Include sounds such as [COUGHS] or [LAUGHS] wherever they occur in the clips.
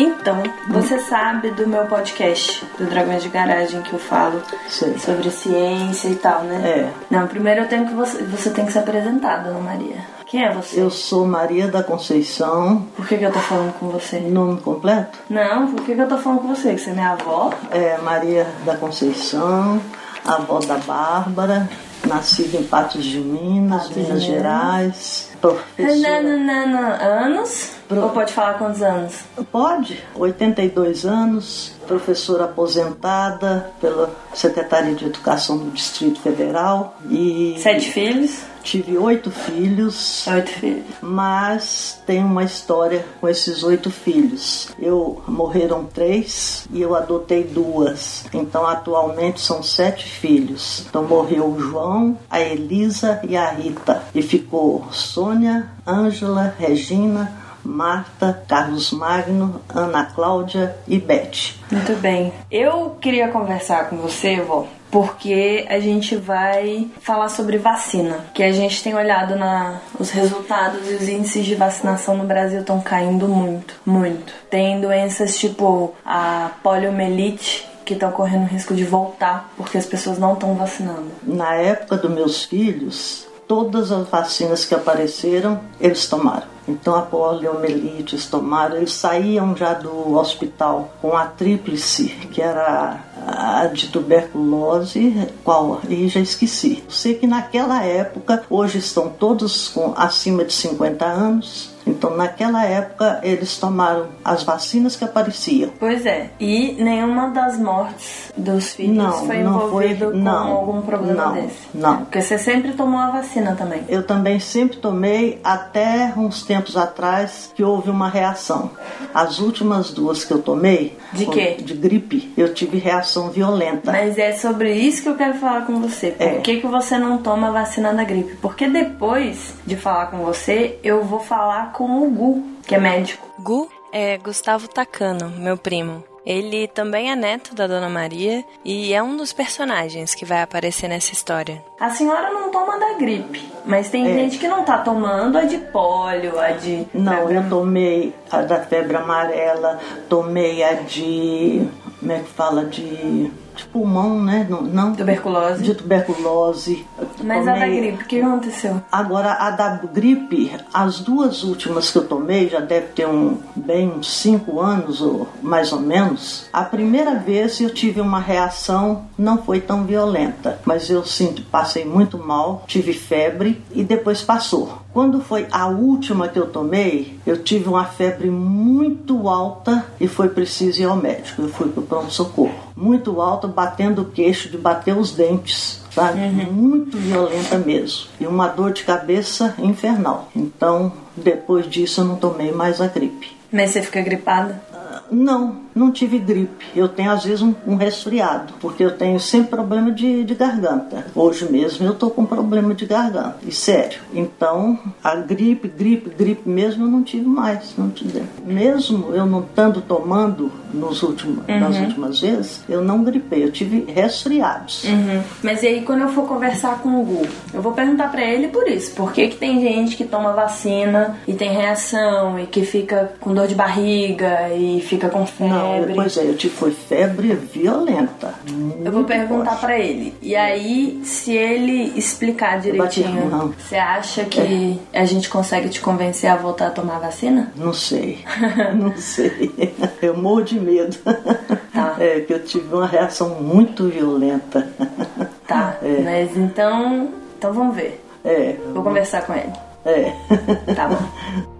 Então, você sabe do meu podcast, do Dragões de Garagem, que eu falo Sei. sobre ciência e tal, né? É. Não, primeiro eu tenho que você, você tem que se apresentar, dona Maria. Quem é você? Eu sou Maria da Conceição, Por que, que eu tô falando com você? nome completo? Não, por que, que eu tô falando com você? Que você é minha avó? É Maria da Conceição, avó da Bárbara, nascida em Patos de Minas, Minas. Gerais, Não, professora. não, não, não. Anos? Pro- Ou pode falar quantos anos? Pode, 82 anos, professora aposentada pela Secretaria de Educação do Distrito Federal e Sete filhos? tive oito filhos. Oito filhos. mas tem uma história com esses oito filhos. Eu morreram três e eu adotei duas. Então atualmente são sete filhos. Então morreu o João, a Elisa e a Rita. E ficou Sônia, Ângela, Regina, Marta, Carlos Magno, Ana Cláudia e Beth. Muito bem. Eu queria conversar com você, vó, porque a gente vai falar sobre vacina. Que a gente tem olhado na, os resultados e os índices de vacinação no Brasil estão caindo muito, muito. Tem doenças tipo a poliomielite que estão correndo risco de voltar porque as pessoas não estão vacinando. Na época dos meus filhos, todas as vacinas que apareceram, eles tomaram. Então a poliomielite eles tomaram, eles saíam já do hospital com a tríplice, que era a de tuberculose, qual? E já esqueci. Sei que naquela época, hoje estão todos com acima de 50 anos, então naquela época eles tomaram as vacinas que apareciam. Pois é, e nenhuma das mortes dos filhos Não, foi não foi- envolvido com não, algum problema não, desse. não. Porque você sempre tomou a vacina também. Eu também sempre tomei até uns tempos atrás que houve uma reação. As últimas duas que eu tomei De quê? De gripe, eu tive reação violenta. Mas é sobre isso que eu quero falar com você. Por É. que, que você não toma a vacina da gripe? Porque depois de falar com você, eu vou falar com o Gu, que é médico. Gu é Gustavo Takano, meu primo. Ele também é neto da Dona Maria e é um dos personagens que vai aparecer nessa história. A senhora não toma da gripe, mas tem É. gente que não tá tomando a de pólio, a de. Não, eu tomei a da febre amarela, tomei a de. Como é que fala? De. De pulmão, né? Não, não. Tuberculose. De tuberculose. Mas a da Tomei- gripe, o que aconteceu? Agora, a da gripe, as duas últimas que eu tomei, já deve ter um, bem uns 5 anos, ou mais ou menos. A primeira vez eu tive uma reação, não foi tão violenta, mas eu sinto, passei muito mal, tive febre e depois passou. Quando foi a última que eu tomei, eu tive uma febre muito alta e foi preciso ir ao médico. Eu fui para o pronto-socorro. Muito alta, batendo o queixo, de bater os dentes sabe? Muito violenta mesmo. E uma dor de cabeça infernal. Então, depois disso, eu não tomei mais a gripe. Mas você fica gripada? Ah, Não, não tive gripe. Eu tenho às vezes um, um resfriado, porque eu tenho sempre problema de, de garganta. Hoje mesmo eu tô com problema de garganta, e sério. Então, a gripe, gripe, gripe mesmo eu não tive mais. Não tive. Mesmo eu não estando tomando nos últimos, nas últimas vezes, eu não gripei, eu tive resfriados. Uhum. Mas e aí quando eu for conversar com o Gu, eu vou perguntar pra ele por isso. Por que, que tem gente que toma vacina e tem reação e que fica com dor de barriga e fica com Não, febre? pois é, eu tive foi febre violenta. Eu vou perguntar pra ele. E aí, se ele explicar direitinho, você acha que a gente consegue te convencer a voltar a tomar a vacina? Não sei, [LAUGHS] não sei. Eu morro de medo. Tá. É que eu tive uma reação muito violenta. Tá. É. Mas então. Então vamos ver. É, Vou conversar com ele. é. Tá bom. [LAUGHS]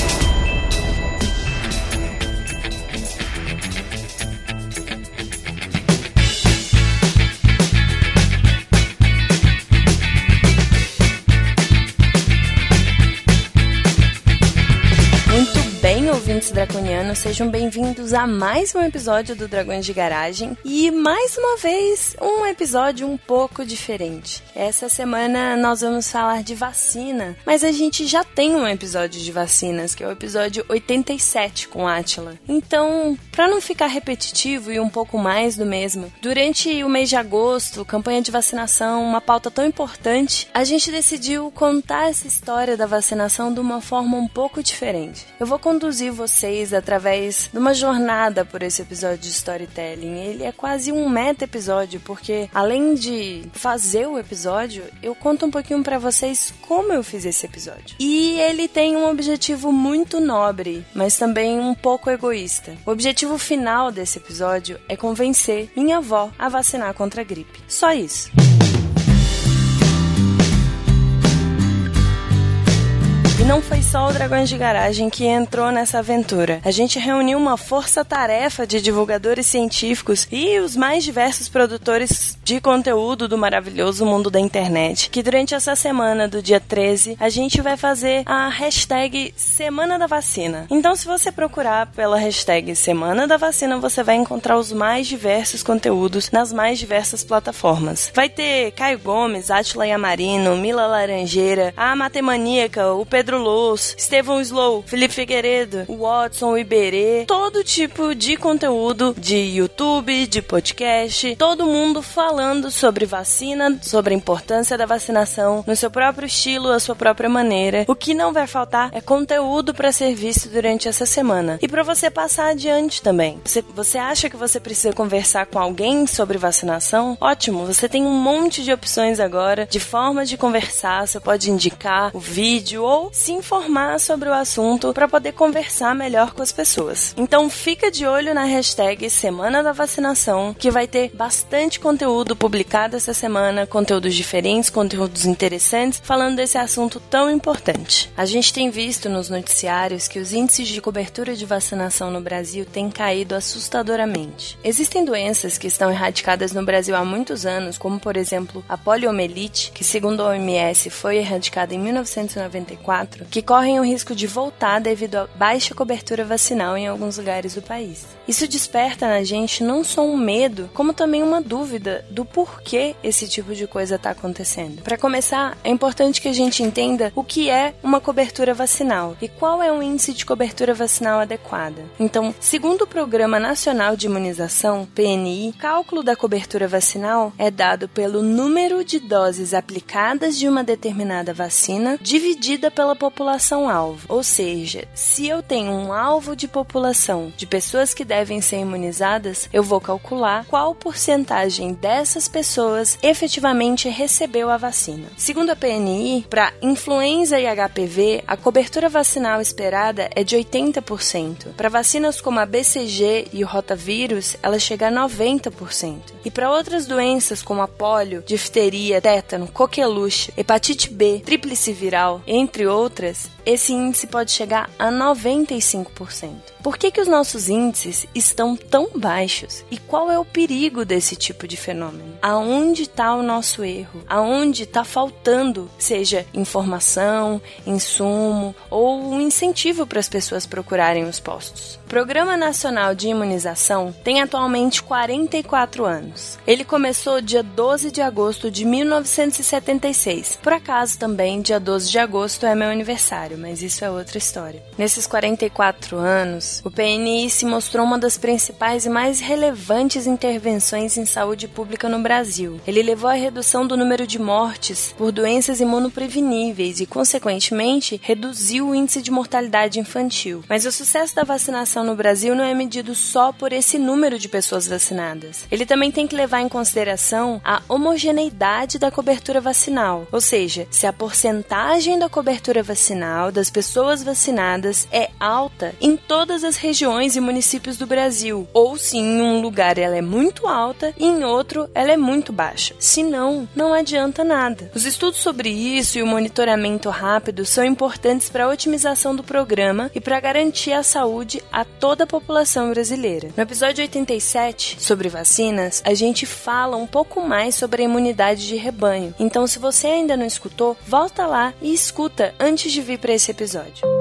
Draconianos, sejam bem-vindos a mais um episódio do Dragões de Garagem e mais uma vez um episódio um pouco diferente. Essa semana nós vamos falar de vacina, mas a gente já tem um episódio de vacinas, que é o episódio 87 com Atila. Então, para não ficar repetitivo e um pouco mais do mesmo, durante o mês de agosto, campanha de vacinação, uma pauta tão importante, a gente decidiu contar essa história da vacinação de uma forma um pouco diferente. Eu vou conduzir vocês através de uma jornada por esse episódio de storytelling. Ele é quase um meta episódio, porque além de fazer o episódio, eu conto um pouquinho para vocês como eu fiz esse episódio. E ele tem um objetivo muito nobre, mas também um pouco egoísta. O objetivo final desse episódio é convencer minha avó a vacinar contra a gripe. Só isso. E não foi só o Dragões de Garagem que entrou nessa aventura. A gente reuniu uma força-tarefa de divulgadores científicos e os mais diversos produtores de conteúdo do maravilhoso mundo da internet, que durante essa semana do dia 13 a gente vai fazer a hashtag Semana da Vacina. Então, se você procurar pela hashtag Semana da Vacina, você vai encontrar os mais diversos conteúdos nas mais diversas plataformas. Vai ter Caio Gomes, Atila Yamarino, Mila Laranjeira, a Matemaníaca, o Pedro Pedro Luz, Estevão Slow, Felipe Figueiredo, Watson Iberê, todo tipo de conteúdo de YouTube, de podcast, todo mundo falando sobre vacina, sobre a importância da vacinação no seu próprio estilo, a sua própria maneira. O que não vai faltar é conteúdo para ser visto durante essa semana e para você passar adiante também. Você, você acha que você precisa conversar com alguém sobre vacinação? Ótimo, você tem um monte de opções agora de formas de conversar. Você pode indicar o vídeo ou se informar sobre o assunto para poder conversar melhor com as pessoas. Então fica de olho na hashtag Semana da Vacinação, que vai ter bastante conteúdo publicado essa semana, conteúdos diferentes, conteúdos interessantes, falando desse assunto tão importante. A gente tem visto nos noticiários que os índices de cobertura de vacinação no Brasil têm caído assustadoramente. Existem doenças que estão erradicadas no Brasil há muitos anos, como por exemplo a poliomielite, que segundo a OMS foi erradicada em 1994 que correm o risco de voltar devido à baixa cobertura vacinal em alguns lugares do país. Isso desperta na gente não só um medo, como também uma dúvida do porquê esse tipo de coisa está acontecendo. Para começar, é importante que a gente entenda o que é uma cobertura vacinal e qual é o índice de cobertura vacinal adequada. Então, segundo o Programa Nacional de Imunização, PNI, o cálculo da cobertura vacinal é dado pelo número de doses aplicadas de uma determinada vacina dividida pela população-alvo. Ou seja, se eu tenho um alvo de população de pessoas que devem ser imunizadas, eu vou calcular qual porcentagem dessas pessoas efetivamente recebeu a vacina. Segundo a PNI, para influenza e HPV, a cobertura vacinal esperada é de 80%. Para vacinas como a BCG e o rotavírus, ela chega a 90%. E para outras doenças como a polio, difteria, tétano, coqueluche, hepatite B, tríplice viral, entre outras, outras, esse índice pode chegar a 95%. Por que, que os nossos índices estão tão baixos? E qual é o perigo desse tipo de fenômeno? Aonde está o nosso erro? Aonde está faltando, seja informação, insumo ou um incentivo para as pessoas procurarem os postos? O Programa Nacional de Imunização tem atualmente 44 anos. Ele começou dia 12 de agosto de 1976. Por acaso também, dia 12 de agosto é meu aniversário, mas isso é outra história. Nesses 44 anos, o PNI se mostrou uma das principais e mais relevantes intervenções em saúde pública no Brasil. Ele levou à redução do número de mortes por doenças imunopreveníveis e, consequentemente, reduziu o índice de mortalidade infantil. Mas o sucesso da vacinação no Brasil não é medido só por esse número de pessoas vacinadas. Ele também tem que levar em consideração a homogeneidade da cobertura vacinal, ou seja, se a porcentagem da cobertura vacinal das pessoas vacinadas é alta em todas as regiões e municípios do Brasil, ou se em um lugar ela é muito alta e em outro ela é muito baixa. Senão, não adianta nada. Os estudos sobre isso e o monitoramento rápido são importantes para a otimização do programa e para garantir a saúde a toda a população brasileira. No episódio 87, sobre vacinas, a gente fala um pouco mais sobre a imunidade de rebanho. Então, se você ainda não escutou, volta lá e escuta antes de vir para esse episódio.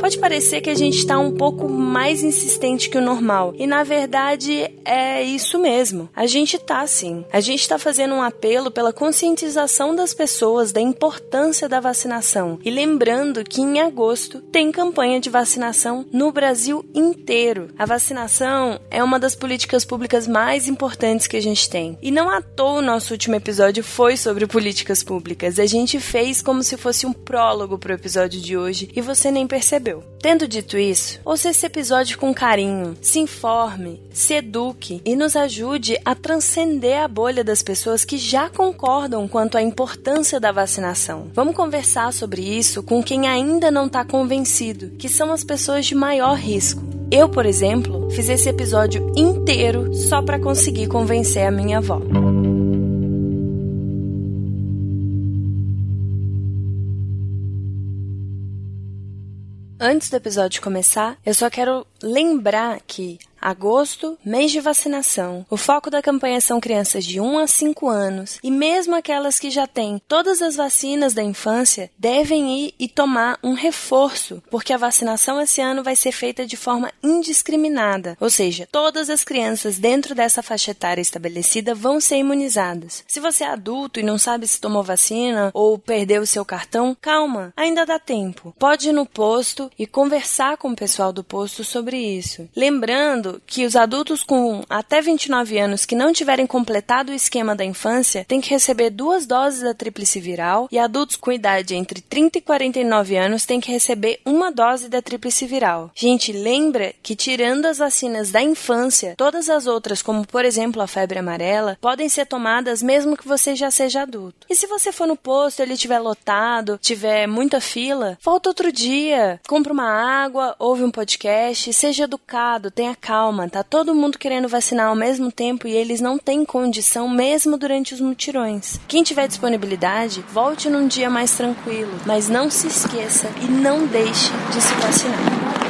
Pode parecer que a gente está um pouco mais insistente que o normal, e na verdade é isso mesmo. A gente tá sim. A gente está fazendo um apelo pela conscientização das pessoas da importância da vacinação e lembrando que em agosto tem campanha de vacinação no Brasil inteiro. A vacinação é uma das políticas públicas mais importantes que a gente tem. E não à toa o nosso último episódio foi sobre políticas públicas. A gente fez como se fosse um prólogo para o episódio de hoje e você nem percebeu. Tendo dito isso, ouça esse episódio com carinho, se informe, se eduque e nos ajude a transcender a bolha das pessoas que já concordam quanto à importância da vacinação. Vamos conversar sobre isso com quem ainda não está convencido, que são as pessoas de maior risco. Eu, por exemplo, fiz esse episódio inteiro só para conseguir convencer a minha avó. Antes do episódio começar, eu só quero lembrar que Agosto, mês de vacinação. O foco da campanha são crianças de 1 a 5 anos e mesmo aquelas que já têm todas as vacinas da infância devem ir e tomar um reforço, porque a vacinação esse ano vai ser feita de forma indiscriminada, ou seja, todas as crianças dentro dessa faixa etária estabelecida vão ser imunizadas. Se você é adulto e não sabe se tomou vacina ou perdeu o seu cartão, calma, ainda dá tempo. Pode ir no posto e conversar com o pessoal do posto sobre isso. Lembrando que os adultos com até 29 anos que não tiverem completado o esquema da infância têm que receber duas doses da tríplice viral e adultos com idade entre 30 e 49 anos têm que receber uma dose da tríplice viral. Gente, lembra que tirando as vacinas da infância, todas as outras, como por exemplo a febre amarela, podem ser tomadas mesmo que você já seja adulto. E se você for no posto ele estiver lotado, tiver muita fila, volta outro dia, compra uma água, ouve um podcast, seja educado, tenha calma calma, tá todo mundo querendo vacinar ao mesmo tempo e eles não têm condição mesmo durante os mutirões. Quem tiver disponibilidade, volte num dia mais tranquilo, mas não se esqueça e não deixe de se vacinar.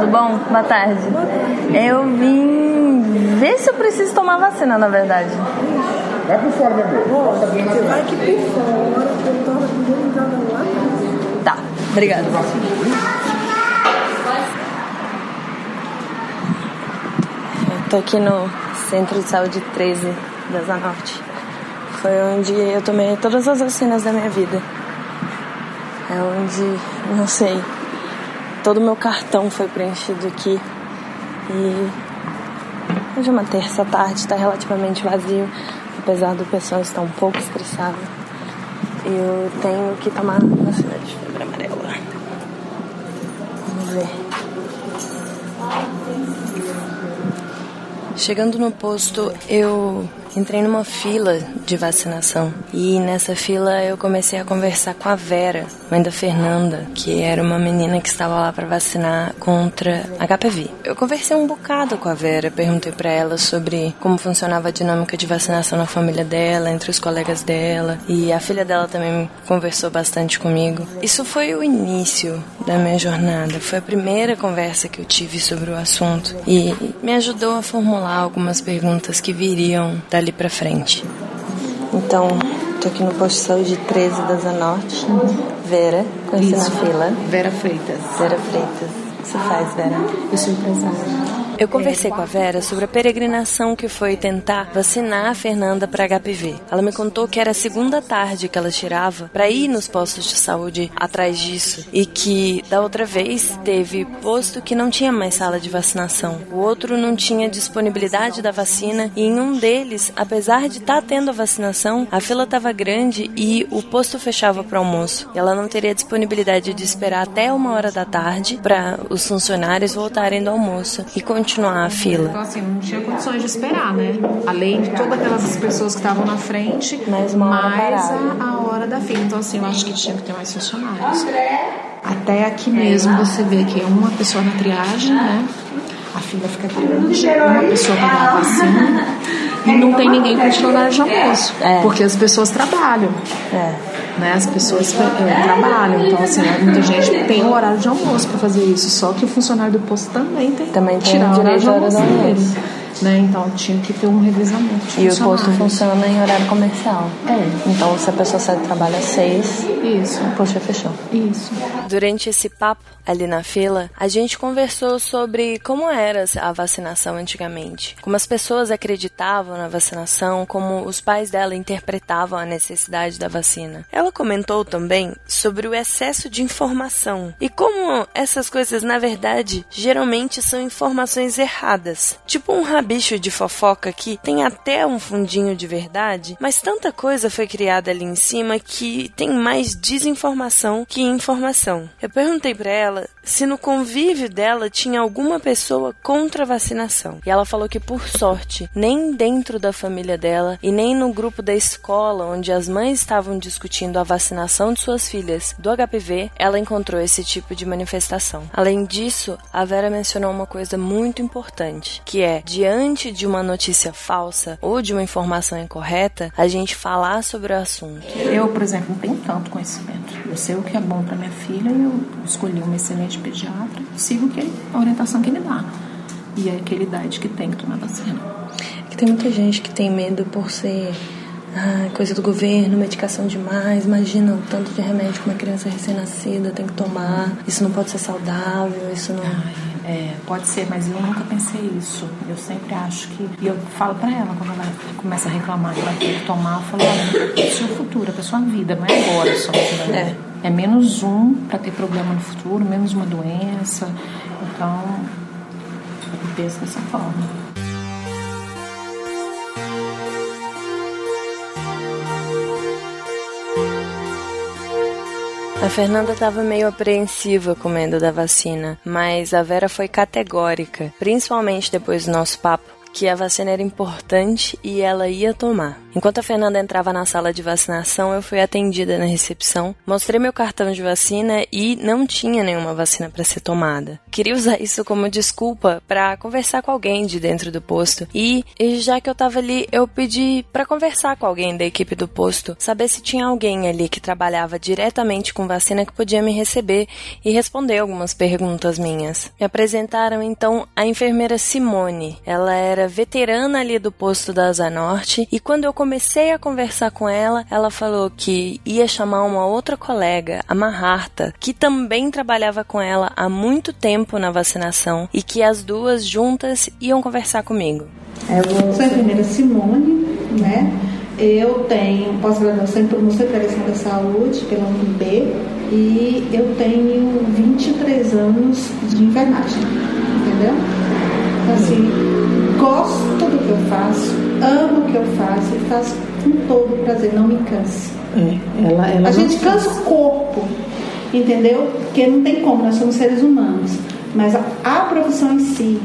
Tudo bom? Boa tarde. Eu vim ver se eu preciso tomar vacina, na verdade. Vai por fora, meu amor. Você vai aqui por fora, eu tava lá. Tá, obrigada. Eu tô aqui no Centro de Saúde 13 da Zanorte. Foi onde eu tomei todas as vacinas da minha vida. É onde, não sei, todo o meu cartão foi preenchido aqui. E hoje é uma terça tarde, está relativamente vazio, apesar do pessoal estar um pouco estressado. Eu tenho que tomar vacina de febre amarela. Vamos ver. Chegando no posto, eu entrei numa fila de vacinação e nessa fila eu comecei a conversar com a Vera, mãe da Fernanda, que era uma menina que estava lá para vacinar contra HPV. Eu conversei um bocado com a Vera, perguntei para ela sobre como funcionava a dinâmica de vacinação na família dela, entre os colegas dela, e a filha dela também conversou bastante comigo. Isso foi o início da minha jornada, foi a primeira conversa que eu tive sobre o assunto e me ajudou a formular algumas perguntas que viriam da dali pra frente. Então, tô aqui no posto de saúde 13 da Zanorte. Vera, conheci na fila. Vera Freitas. Vera Freitas. O que você faz, Vera? Eu sou empresária. Eu conversei com a Vera sobre a peregrinação que foi tentar vacinar a Fernanda para HPV. Ela me contou que era a segunda tarde que ela tirava para ir nos postos de saúde atrás disso e que da outra vez teve posto que não tinha mais sala de vacinação. O outro não tinha disponibilidade da vacina e em um deles, apesar de estar tá tendo a vacinação, a fila estava grande e o posto fechava para almoço. Ela não teria disponibilidade de esperar até uma hora da tarde para os funcionários voltarem do almoço e continuar continuar a fila. Então, assim, não tinha condições de esperar, né? Além de todas aquelas pessoas que estavam na frente, mais, mais a, a, hora da fila. Então, assim, eu acho que tinha que ter mais funcionários. Até aqui mesmo você vê que é uma pessoa na triagem, né? A fila fica grande, uma pessoa para dar a vacina e não tem ninguém para tirar horário de almoço, é. porque as pessoas trabalham. É né? As pessoas é, trabalham, então assim, muita gente tem o horário de almoço para fazer isso, só que o funcionário do posto também tem também que tirar o horário de almoço. Né? Então tinha que ter um revezamento. E o posto funciona em horário comercial. É. Então se a pessoa sai do trabalho às seis, isso. o posto fechou. Isso. Durante esse papo, ali na fila, a gente conversou sobre como era a vacinação antigamente, como as pessoas acreditavam na vacinação, como os pais dela interpretavam a necessidade da vacina. Ela comentou também sobre o excesso de informação e como essas coisas, na verdade, geralmente são informações erradas. Tipo um rabicho de fofoca que tem até um fundinho de verdade, mas tanta coisa foi criada ali em cima que tem mais desinformação que informação. Eu perguntei para ela se no convívio dela tinha alguma pessoa contra a vacinação. E ela falou que, por sorte, nem dentro da família dela e nem no grupo da escola onde as mães estavam discutindo a vacinação de suas filhas do HPV, ela encontrou esse tipo de manifestação. Além disso, a Vera mencionou uma coisa muito importante, que é, diante de uma notícia falsa ou de uma informação incorreta, a gente falar sobre o assunto. Eu, por exemplo, não tenho tanto conhecimento. Eu sei o que é bom para minha filha eu escolhi uma excelente pediatra, sigo que ele, a orientação que ele dá. E é aquela idade que tem que tomar vacina. É que tem muita gente que tem medo por ser ah, coisa do governo, medicação demais. Imagina o tanto de remédio que uma criança recém-nascida tem que tomar. Isso não pode ser saudável, isso não. Ai, é, pode ser, mas eu nunca pensei isso. Eu sempre acho que. E eu falo para ela quando ela começa a reclamar que vai ter que tomar, eu falo: olha, é o seu futuro, é a sua vida, não é agora só. É. É menos um para ter problema no futuro, menos uma doença. Então, eu penso dessa forma. A Fernanda estava meio apreensiva com medo da vacina, mas a Vera foi categórica, principalmente depois do nosso papo que a vacina era importante e ela ia tomar. Enquanto a Fernanda entrava na sala de vacinação, eu fui atendida na recepção, mostrei meu cartão de vacina e não tinha nenhuma vacina para ser tomada. Queria usar [LAUGHS] isso como desculpa para conversar com alguém de dentro do posto e, já que eu tava ali, eu pedi para conversar com alguém da equipe do posto, saber se tinha alguém ali que trabalhava diretamente com vacina que podia me receber e responder algumas perguntas minhas. Me apresentaram então a enfermeira Simone. Ela era era veterana ali do posto da Asa Norte e quando eu comecei a conversar com ela, ela falou que ia chamar uma outra colega, a Maharta, que também trabalhava com ela há muito tempo na vacinação e que as duas juntas iam conversar comigo. Eu sou a enfermeira Simone, né? Eu tenho pós-graduação em promoção e prevenção da saúde pela UNB e eu tenho 23 anos de enfermagem, entendeu? Então, assim, gosto do que eu faço, amo o que eu faço e faço com todo prazer, não me canse. É, ela, ela a gente cansa o corpo, entendeu? Porque não tem como, nós somos seres humanos. Mas a, a profissão em si,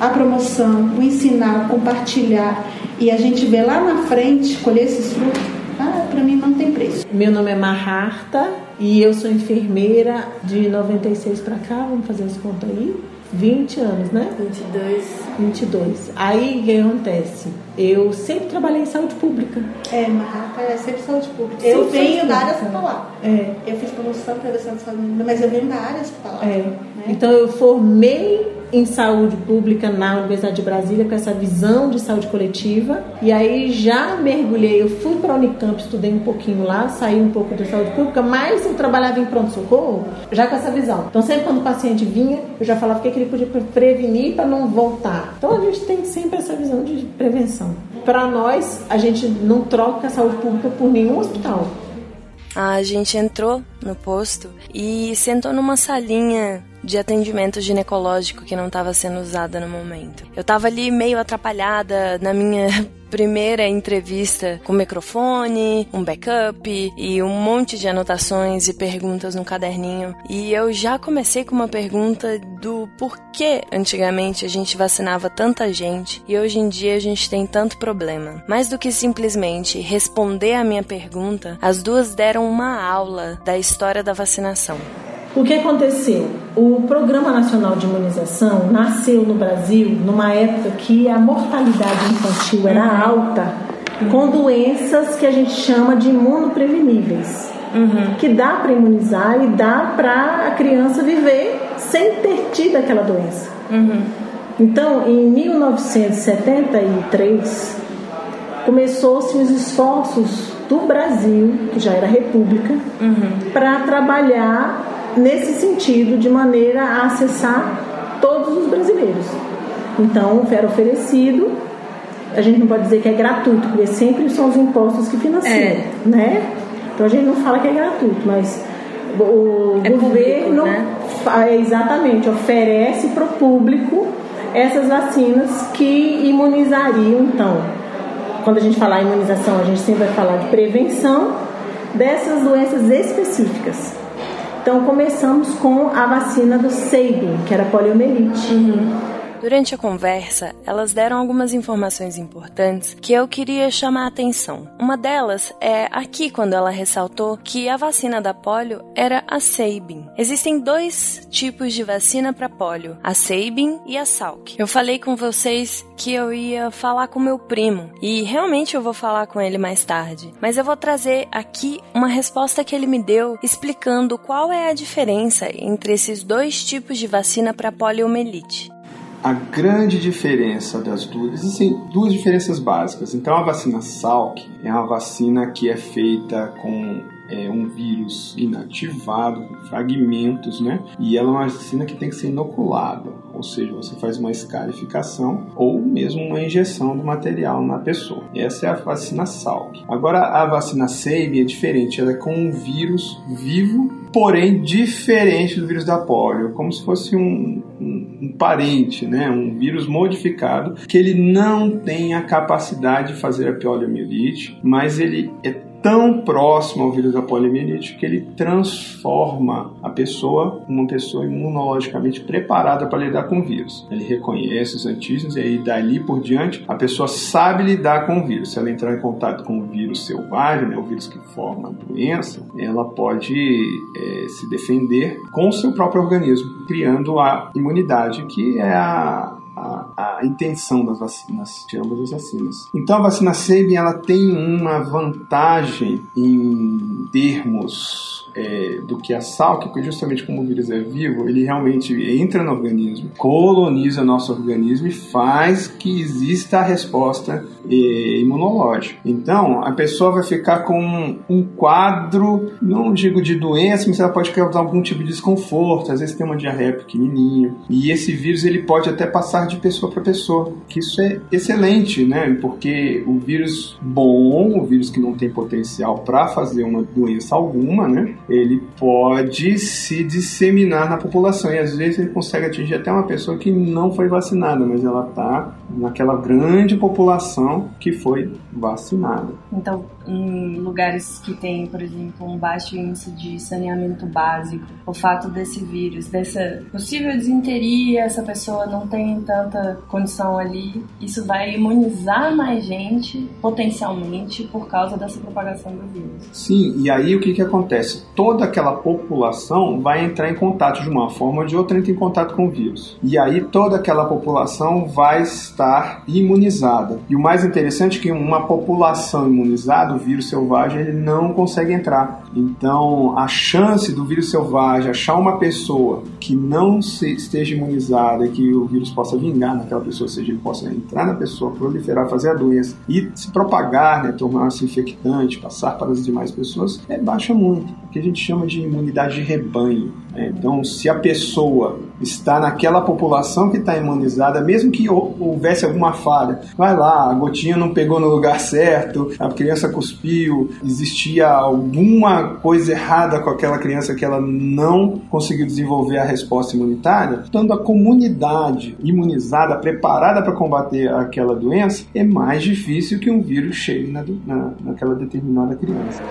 a promoção, o ensinar, o compartilhar e a gente vê lá na frente colher esses frutos, ah, para mim não tem preço. Meu nome é Maharta e eu sou enfermeira de 96 para cá, vamos fazer as contas aí. 20 anos, né? 22. 22. Aí o que acontece? Eu sempre trabalhei em saúde pública. É, Marraca é sempre saúde pública. Sempre eu venho da área hospitalar. É. Eu fiz promoção para a saúde, mas eu venho da área hospitalar. É. Né? Então eu formei em saúde pública na Universidade de Brasília com essa visão de saúde coletiva e aí já mergulhei, eu fui para a Unicamp, estudei um pouquinho lá, saí um pouco da saúde pública, mas eu trabalhava em pronto-socorro já com essa visão. Então sempre quando o paciente vinha, eu já falava o que, que ele podia prevenir para não voltar. Então a gente tem sempre essa visão de prevenção. Para nós, a gente não troca a saúde pública por nenhum hospital. A gente entrou no posto e sentou numa salinha de atendimento ginecológico que não estava sendo usada no momento. Eu estava ali meio atrapalhada na minha [LAUGHS] primeira entrevista com microfone, um backup e um monte de anotações e perguntas no caderninho. E eu já comecei com uma pergunta do porquê antigamente a gente vacinava tanta gente e hoje em dia a gente tem tanto problema. Mais do que simplesmente responder a minha pergunta, as duas deram uma aula da história da vacinação. O que aconteceu? O Programa Nacional de Imunização nasceu no Brasil numa época que a mortalidade infantil era alta, com doenças que a gente chama de imunopreveníveis, uhum. que dá para imunizar e dá para a criança viver sem ter tido aquela doença. Uhum. Então, em 1973, começou-se os esforços do Brasil, que já era república, uhum. para trabalhar nesse sentido, de maneira a acessar todos os brasileiros. Então, era oferecido, a gente não pode dizer que é gratuito, porque sempre são os impostos que financiam, é. né? Então a gente não fala que é gratuito, mas o é governo público, né? exatamente oferece para o público essas vacinas que imunizariam então. Quando a gente falar imunização, a gente sempre vai falar de prevenção dessas doenças específicas. Então começamos com a vacina do Sabin, que era poliomielite. Uhum. Durante a conversa, elas deram algumas informações importantes que eu queria chamar a atenção. Uma delas é aqui quando ela ressaltou que a vacina da polio era a Sabin. Existem dois tipos de vacina para polio, a Sabin e a Salk. Eu falei com vocês que eu ia falar com meu primo e realmente eu vou falar com ele mais tarde, mas eu vou trazer aqui uma resposta que ele me deu explicando qual é a diferença entre esses dois tipos de vacina para poliomielite a grande diferença das duas, existem duas diferenças básicas. Então, a vacina Salk é uma vacina que é feita com é, um vírus inativado, com fragmentos, né? E ela é uma vacina que tem que ser inoculada, ou seja, você faz uma escarificação ou mesmo uma injeção do material na pessoa. Essa é a vacina Salk. Agora, a vacina Sabin é diferente, ela é com um vírus vivo, porém diferente do vírus da polio, como se fosse um, um, um parente, né? Um vírus modificado que ele não tem a capacidade de fazer a poliomielite, mas ele é tão próximo ao vírus da poliomielite que ele transforma a pessoa uma pessoa imunologicamente preparada para lidar com o vírus. Ele reconhece os antígenos e aí dali por diante a pessoa sabe lidar com o vírus. Se ela entrar em contato com o vírus selvagem, né, o vírus que forma a doença, ela pode é, se defender com o seu próprio organismo, criando a imunidade que é a a, a, intenção das vacinas, de ambas as vacinas. Então a vacina Sabin ela tem uma vantagem em termos é, do que a sal, que justamente como o vírus é vivo, ele realmente entra no organismo, coloniza nosso organismo e faz que exista a resposta é, imunológica. Então, a pessoa vai ficar com um quadro, não digo de doença, mas ela pode causar algum tipo de desconforto, às vezes tem uma diarreia pequenininha, e esse vírus ele pode até passar de pessoa para pessoa, que isso é excelente, né? Porque o vírus bom, o vírus que não tem potencial para fazer uma doença alguma, né? Ele pode se disseminar na população e às vezes ele consegue atingir até uma pessoa que não foi vacinada, mas ela está naquela grande população que foi vacinada. Então, em lugares que tem, por exemplo, um baixo índice de saneamento básico, o fato desse vírus, dessa possível desinteria, essa pessoa não tem tanta condição ali, isso vai imunizar mais gente potencialmente por causa dessa propagação do vírus. Sim, e aí o que, que acontece? Toda aquela população vai entrar em contato de uma forma ou de outra, entra em contato com o vírus. E aí toda aquela população vai estar imunizada. E o mais interessante é que uma população imunizada, o vírus selvagem, ele não consegue entrar. Então, a chance do vírus selvagem achar uma pessoa que não esteja imunizada, que o vírus possa vingar naquela pessoa, ou seja, ele possa entrar na pessoa, proliferar, fazer a doença e se propagar, né, tornar-se infectante, passar para as demais pessoas, é baixa muito. O que a gente chama de imunidade de rebanho. Né? Então, se a pessoa está naquela população que está imunizada, mesmo que houvesse alguma falha, vai lá, a gotinha não pegou no lugar certo, a criança cuspiu, existia alguma coisa errada com aquela criança que ela não conseguiu desenvolver a resposta imunitária, estando a comunidade imunizada, preparada para combater aquela doença, é mais difícil que um vírus chegue na, na, naquela determinada criança.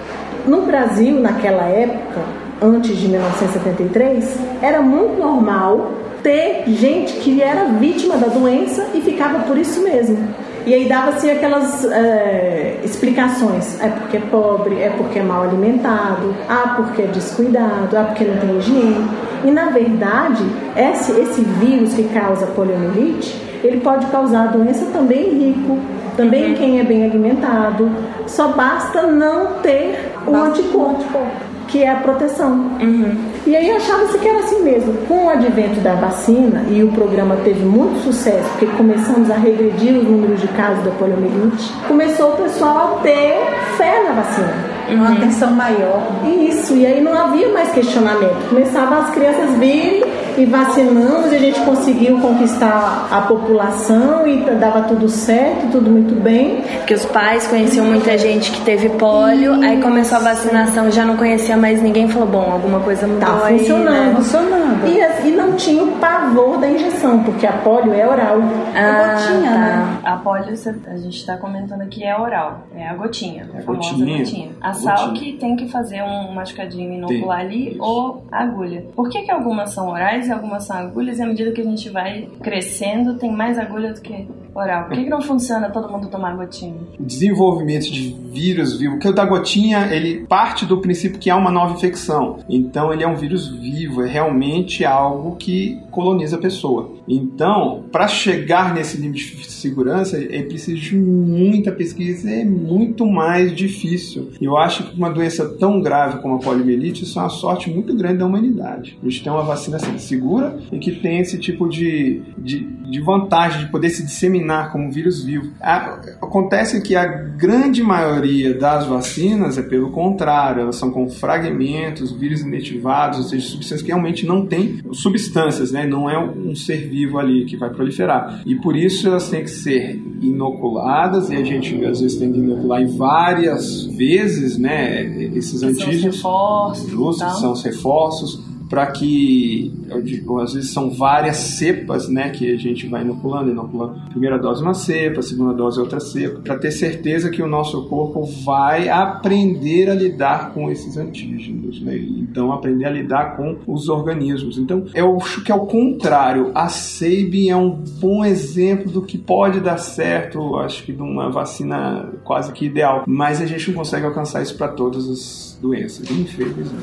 No Brasil, naquela época, antes de 1973, era muito normal ter gente que era vítima da doença e ficava por isso mesmo. E aí dava-se aquelas é, explicações. É porque é pobre, é porque é mal alimentado, ah, porque é descuidado, ah, porque não tem higiene. E na verdade, esse, esse vírus que causa poliomielite, ele pode causar doença também em rico, também uhum. quem é bem alimentado. Só basta não ter o anticorpo que é a proteção. Uhum. E aí achava-se que era assim mesmo. Com o advento da vacina, e o programa teve muito sucesso, porque começamos a regredir os números de casos da poliomielite, começou o pessoal a ter fé na vacina. Uhum. Uma atenção maior. Isso, e aí não havia mais questionamento. Começavam as crianças virem e vacinamos e a gente conseguiu conquistar a população e dava tudo certo, tudo muito bem. Porque os pais conheciam muita gente que teve pólio, Isso. aí começou a vacinação, já não conhecia mais ninguém, falou, bom, alguma coisa mudou tá aí, funcionando, né? funcionando. E, e não tinha o pavor da injeção, porque a pólio é oral. Ah, a gotinha, tá. né? A pólio, a gente está comentando aqui, é oral, é a gotinha, a, a gotinha. gotinha. A sal que tem que fazer um machucadinho inocular ali Isso. ou agulha. Por que que algumas são orais e algumas são agulhas, e à medida que a gente vai crescendo, tem mais agulha do que oral. Por que, que não funciona todo mundo tomar gotinha? Desenvolvimento de vírus vivo, que o da gotinha, ele parte do princípio que há uma nova infecção. Então, ele é um vírus vivo, é realmente algo que coloniza a pessoa. Então, para chegar nesse limite de segurança, é preciso de muita pesquisa, é muito mais difícil. Eu acho que uma doença tão grave como a poliomielite, isso é uma sorte muito grande da humanidade. A gente tem uma vacina assim, segura e que tem esse tipo de, de, de vantagem de poder se disseminar como vírus vivo. A, acontece que a grande maioria das vacinas é pelo contrário, elas são com fragmentos, vírus inativados, ou seja, substâncias que realmente não têm substâncias, né? não é um ser vivo ali que vai proliferar. E por isso elas têm que ser inoculadas e a gente às vezes tem que inocular em várias vezes, né? Esses antígenos. São os reforços. São os reforços para que, eu digo, às vezes são várias cepas, né, que a gente vai inoculando, inoculando primeira dose uma cepa, segunda dose outra cepa, para ter certeza que o nosso corpo vai aprender a lidar com esses antígenos, né? Então aprender a lidar com os organismos. Então eu acho que ao contrário, a Sabin é um bom exemplo do que pode dar certo, acho que de uma vacina quase que ideal, mas a gente não consegue alcançar isso para todas as doenças, infelizmente.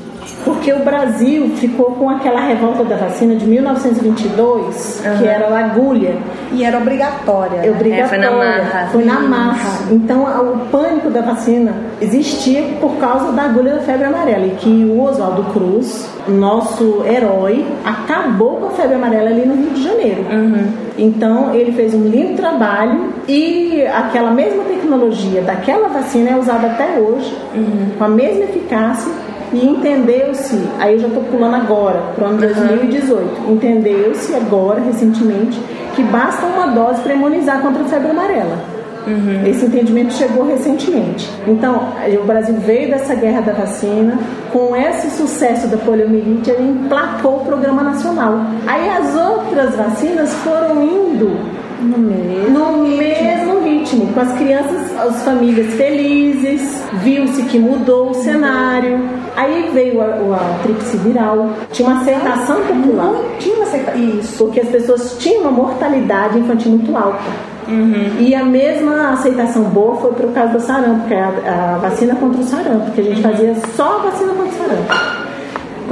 Porque o Brasil ficou com aquela revolta da vacina de 1922, uhum. que era a agulha. E era obrigatória. É obrigatória. É, foi na marra. Foi na marra. Então o pânico da vacina existia por causa da agulha da febre amarela. E que o Oswaldo Cruz, nosso herói, acabou com a febre amarela ali no Rio de Janeiro. Uhum. Então ele fez um lindo trabalho e aquela mesma tecnologia daquela vacina é usada até hoje, uhum. com a mesma eficácia e entendeu-se, aí eu já estou pulando agora, para o ano 2018, entendeu-se agora, recentemente, que basta uma dose para imunizar contra a febre amarela. Uhum. Esse entendimento chegou recentemente. Então, o Brasil veio dessa guerra da vacina, com esse sucesso da poliomielite, ele emplacou o programa nacional. Aí as outras vacinas foram indo no mesmo, no mesmo ritmo, com as crianças, as famílias felizes, viu-se que mudou o cenário. Aí veio a, a tríplice viral, tinha uma aceitação popular. Tinha uma aceitação, isso, porque as pessoas tinham uma mortalidade infantil muito alta. Uhum. E a mesma aceitação boa foi para o caso do sarampo, que é a, a, vacina contra o sarampo, que a gente uhum. fazia só a vacina contra o sarampo.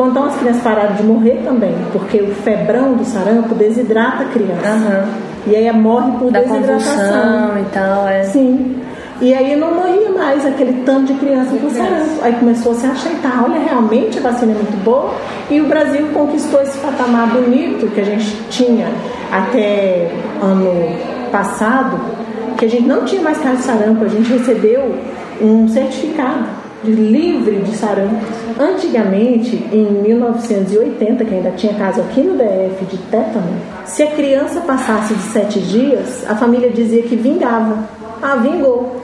então as crianças pararam de morrer também, porque o febrão do sarampo desidrata a criança. Aham. E aí morre por Da desidratação. e tal, é. Sim. E aí não morria mais aquele tanto de criança com sarampo. Aí começou a se aceitar, olha, realmente a vacina é muito boa. E o Brasil conquistou esse patamar bonito que a gente tinha até ano passado, que a gente não tinha mais caso de sarampo, a gente recebeu um certificado de livre de sarampo. Antigamente, em 1980, que ainda tinha caso aqui no DF de tétano, se a criança passasse de sete dias, a família dizia que vingava. Ah, vingou.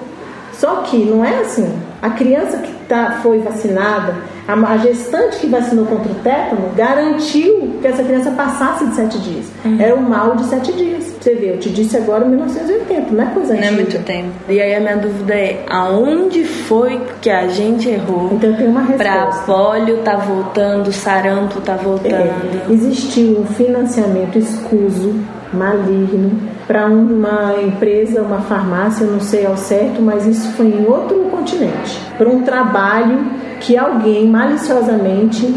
Só que não é assim. A criança que tá, foi vacinada, a, gestante que vacinou contra o tétano, garantiu que essa criança passasse de sete dias. Era o mal de sete dias. Você vê, eu te disse agora 1980, não é coisa Não é antiga. muito tempo. E aí a minha dúvida é, aonde foi que a gente errou Então tem uma pra resposta. polio tá voltando, sarampo tá voltando? É, existiu um financiamento escuso, maligno, para uma empresa, uma farmácia, eu não sei ao certo, mas isso foi em outro continente. Para um trabalho que alguém maliciosamente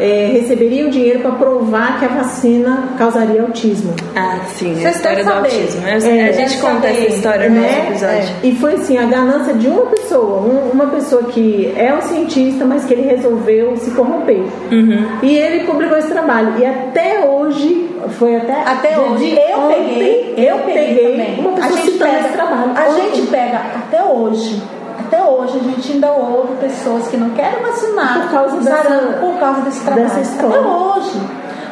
é, receberia o dinheiro para provar que a vacina causaria autismo. Ah, sim, a Vocês história do autismo. É, a gente conta saber, essa história no né? episódio. É. E foi assim, a ganância de uma pessoa, um- uma pessoa que é um cientista, mas que ele resolveu se corromper. Uhum. E ele publicou esse trabalho. E até hoje, foi até, Até dia hoje, eu ontem, peguei, eu peguei também. uma pessoa a gente citando pega, esse trabalho. A Ontem. gente pega até hoje. Até hoje a gente ainda ouve pessoas que não querem vacinar Por causa dessa- por causa desse trabalho. Até hoje.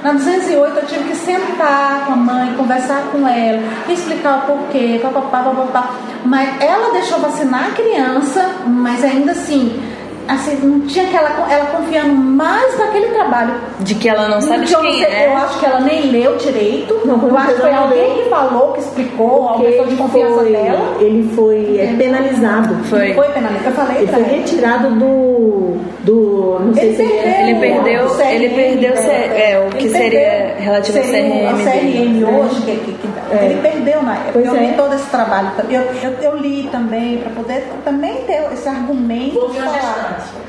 Na 208 eu tive que sentar com a mãe, conversar com ela, explicar o porquê, papapá, papapá. Mas ela deixou vacinar a criança, mas ainda assim, assim, não tinha aquela. Ela confiando mais naquele trabalho. De que ela não sabe de quem sei, é. eu acho que ela nem leu direito. Não, eu acho que foi alguém que falou, que explicou, Porque pessoa de confiança foi, dela. ele foi é, penalizado. Foi. Foi penalizado. Eu falei Ele foi retirado do. do não sei Ele se é- Ele perdeu- o CRM, ele perdeu o C- é, o que seria perdeu. relativo ao CRM O CRM dele. hoje, que, que- que- É. ele perdeu na época. Pois eu é. li todo esse trabalho. Eu, eu, eu li também, para poder também ter esse argumento. de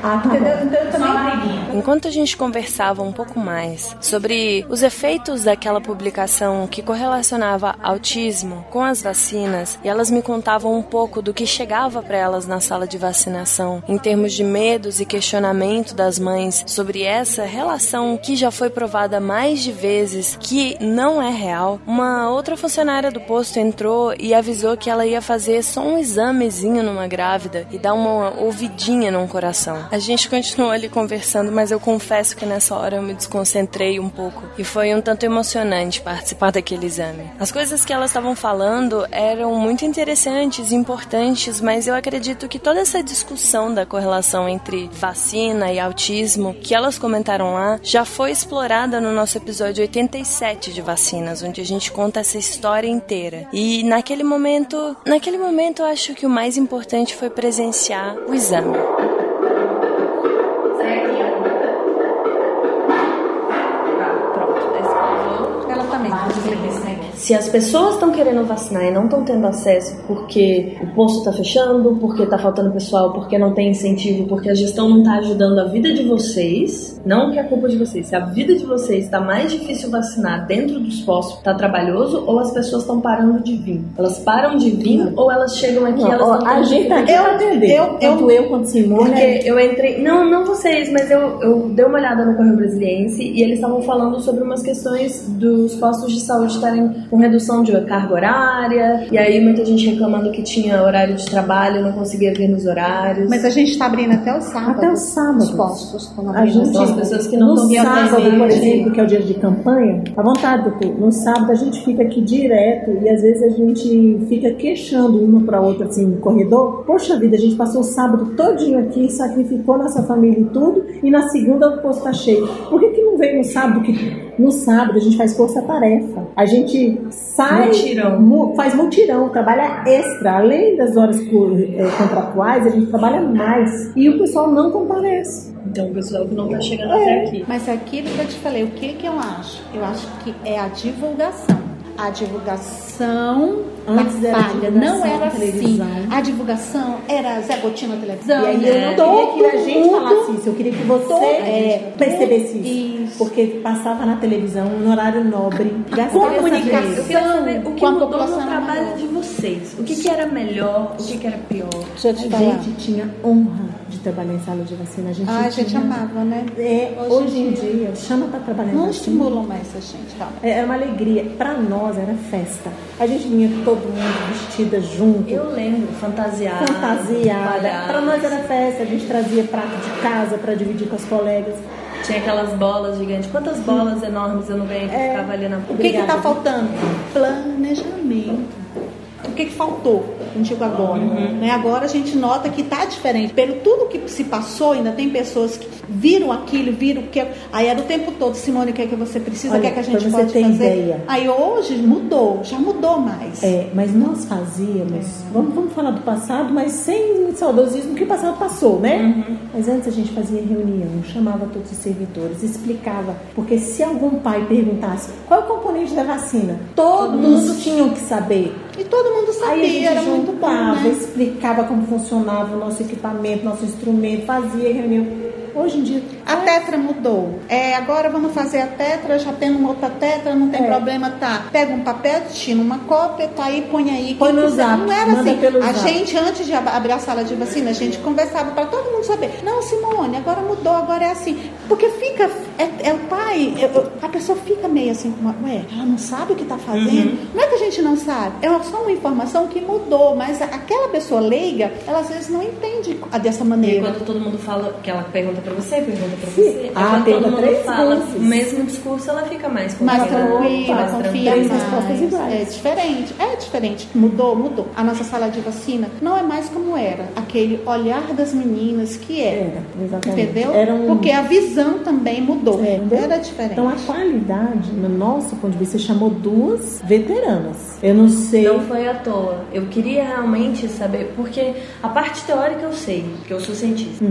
Ah, tá Entendeu? Então eu também. Enquanto a gente conversava um pouco mais sobre os efeitos daquela publicação que correlacionava autismo com as vacinas, e elas me contavam um pouco do que chegava para elas na sala de vacinação, em termos de medos e questionamento das mães sobre essa relação que já foi provada mais de vezes que não é real, uma outra funcionária do posto entrou e avisou que ela ia fazer só um examezinho numa grávida e dar uma ouvidinha num coração. A gente continuou ali conversando, mas eu confesso que nessa hora eu me desconcentrei um pouco e foi um tanto emocionante participar daquele exame. As coisas que elas estavam falando eram muito interessantes importantes, mas eu acredito que toda essa discussão da correlação entre vacina e autismo que elas comentaram lá já foi explorada no nosso episódio 87 de vacinas, onde a gente conta essa história inteira. E naquele momento, naquele momento eu acho que o mais importante foi presenciar o exame. Se as pessoas estão querendo vacinar e não estão tendo acesso porque o posto está fechando, porque está faltando pessoal, porque não tem incentivo, porque a gestão não está ajudando a vida de vocês, não que é culpa de vocês, se a vida de vocês está mais difícil vacinar dentro dos postos, está trabalhoso, ou as pessoas estão parando de vir. Elas param de vir ou elas chegam aqui e Não, elas ó, não a gente tá aqui Eu- atender. eu- Tanto eu quanto Simone. porque eu entrei. Não, não vocês, mas eu, eu dei uma olhada no Correio Brasiliense e eles estavam falando sobre umas questões dos postos de saúde estarem com redução de carga horária. E aí muita gente reclamando que tinha horário de trabalho, não conseguia vir nos horários. Mas a gente está abrindo até o sábado. Até o sábado. Os postos estão A gente, as pessoas que não no estão sábado, por exemplo, que é o dia de campanha, à vontade, doutor. No sábado a gente fica aqui direto e às vezes a gente fica queixando uma para outra assim no corredor. Poxa vida, a gente passou o sábado todinho aqui, sacrificou nossa família e tudo, e na segunda o posto tá cheio. Por que, que não veio no sábado? Que no sábado a gente faz força-tarefa. A gente sai, Mutirão. mu- faz mutirão, trabalha extra. Além das horas eh, contratuais, a gente trabalha mais. E o pessoal não comparece. Então o pessoal que não tá chegando É. até aqui. Mas aquilo que eu te falei, o que, que eu acho? Eu acho que é a divulgação. A divulgação Antes da era palha divulgação não era na assim. televisão. A divulgação era Zé Botinho na televisão. E aí né? eu não queria que a gente Todo falasse isso, eu queria que você Todo- é, percebesse isso. Isso. Porque passava na televisão, no horário nobre, essa comunicação. saber o que Com a mudou população no trabalho maior. de vocês. O que, que era melhor, o que, que era pior. Deixa eu te A falar. gente tinha honra de trabalhar em sala de vacina. A gente, Ah, a gente tinha- amava, né? É, Hoje hoje, em em dia, dia, chama pra trabalhar em Não vacina. estimulam mais essa gente, realmente. É, Era uma alegria. Pra nós era festa. A gente vinha todo mundo vestida junto. Eu lembro, fantasiada. Fantasiada. Pra nós era festa, a gente trazia prato de casa pra dividir com as colegas. Tinha aquelas bolas gigantes. Quantas bolas enormes eu não ganhei que É. ficava ali na O que tá viu? faltando? Planejamento. O que, que faltou? Digo agora. Né? Agora a gente nota que tá diferente. Pelo tudo que se passou, ainda tem pessoas que viram aquilo, viram o que. Aí era o tempo todo, Simone, o que é que você precisa, o que é que a gente pode fazer. ideia. Aí hoje mudou, já mudou mais. É, mas nós fazíamos, vamos, vamos falar do passado, mas sem saudosismo, porque o passado passou, né? Mas antes a gente fazia reunião, chamava todos os servidores, explicava, porque se algum pai perguntasse qual é o componente da vacina, todos tinham que saber. E todo mundo Aí a sabia, gente muito bom, juntava, né? explicava como funcionava o nosso equipamento, nosso instrumento, fazia reunião. Hoje em dia, A tetra mudou. É, agora vamos fazer a tetra, já tendo uma outra tetra, não tem É. problema, tá? Pega um papel, destina uma cópia, tá aí, põe aí. Põe no zap, Não era assim. a zap. gente, antes de ab- abrir a sala de vacina, a gente conversava para todo mundo saber. Não, Simone, agora mudou, agora é assim. Porque fica, é, é o pai, é- é- a pessoa fica meio assim, como, ué, ela não sabe o que tá fazendo. Não é que a gente não sabe, é só uma informação que mudou, mas aquela pessoa leiga, ela às vezes não entende dessa E maneira. quando todo mundo fala que ela pergunta pra você, pergunta pra você. Aí Ah, quando pergunta todo mundo três fala vezes. o mesmo discurso, ela fica mais mais confiante, tranquila, mais confia mais. respostas iguais. É diferente, é diferente. Mudou, mudou. A nossa sala de vacina não é mais como era. Aquele olhar das meninas que era. Era, exatamente. Entendeu? Era um- Porque a visão também mudou. É, entendeu? era diferente. Então a qualidade, no nosso ponto de vista, você chamou duas veteranas. Eu não sei. Não foi à toa. Eu queria realmente saber, porque a parte teórica eu sei, porque eu sou cientista.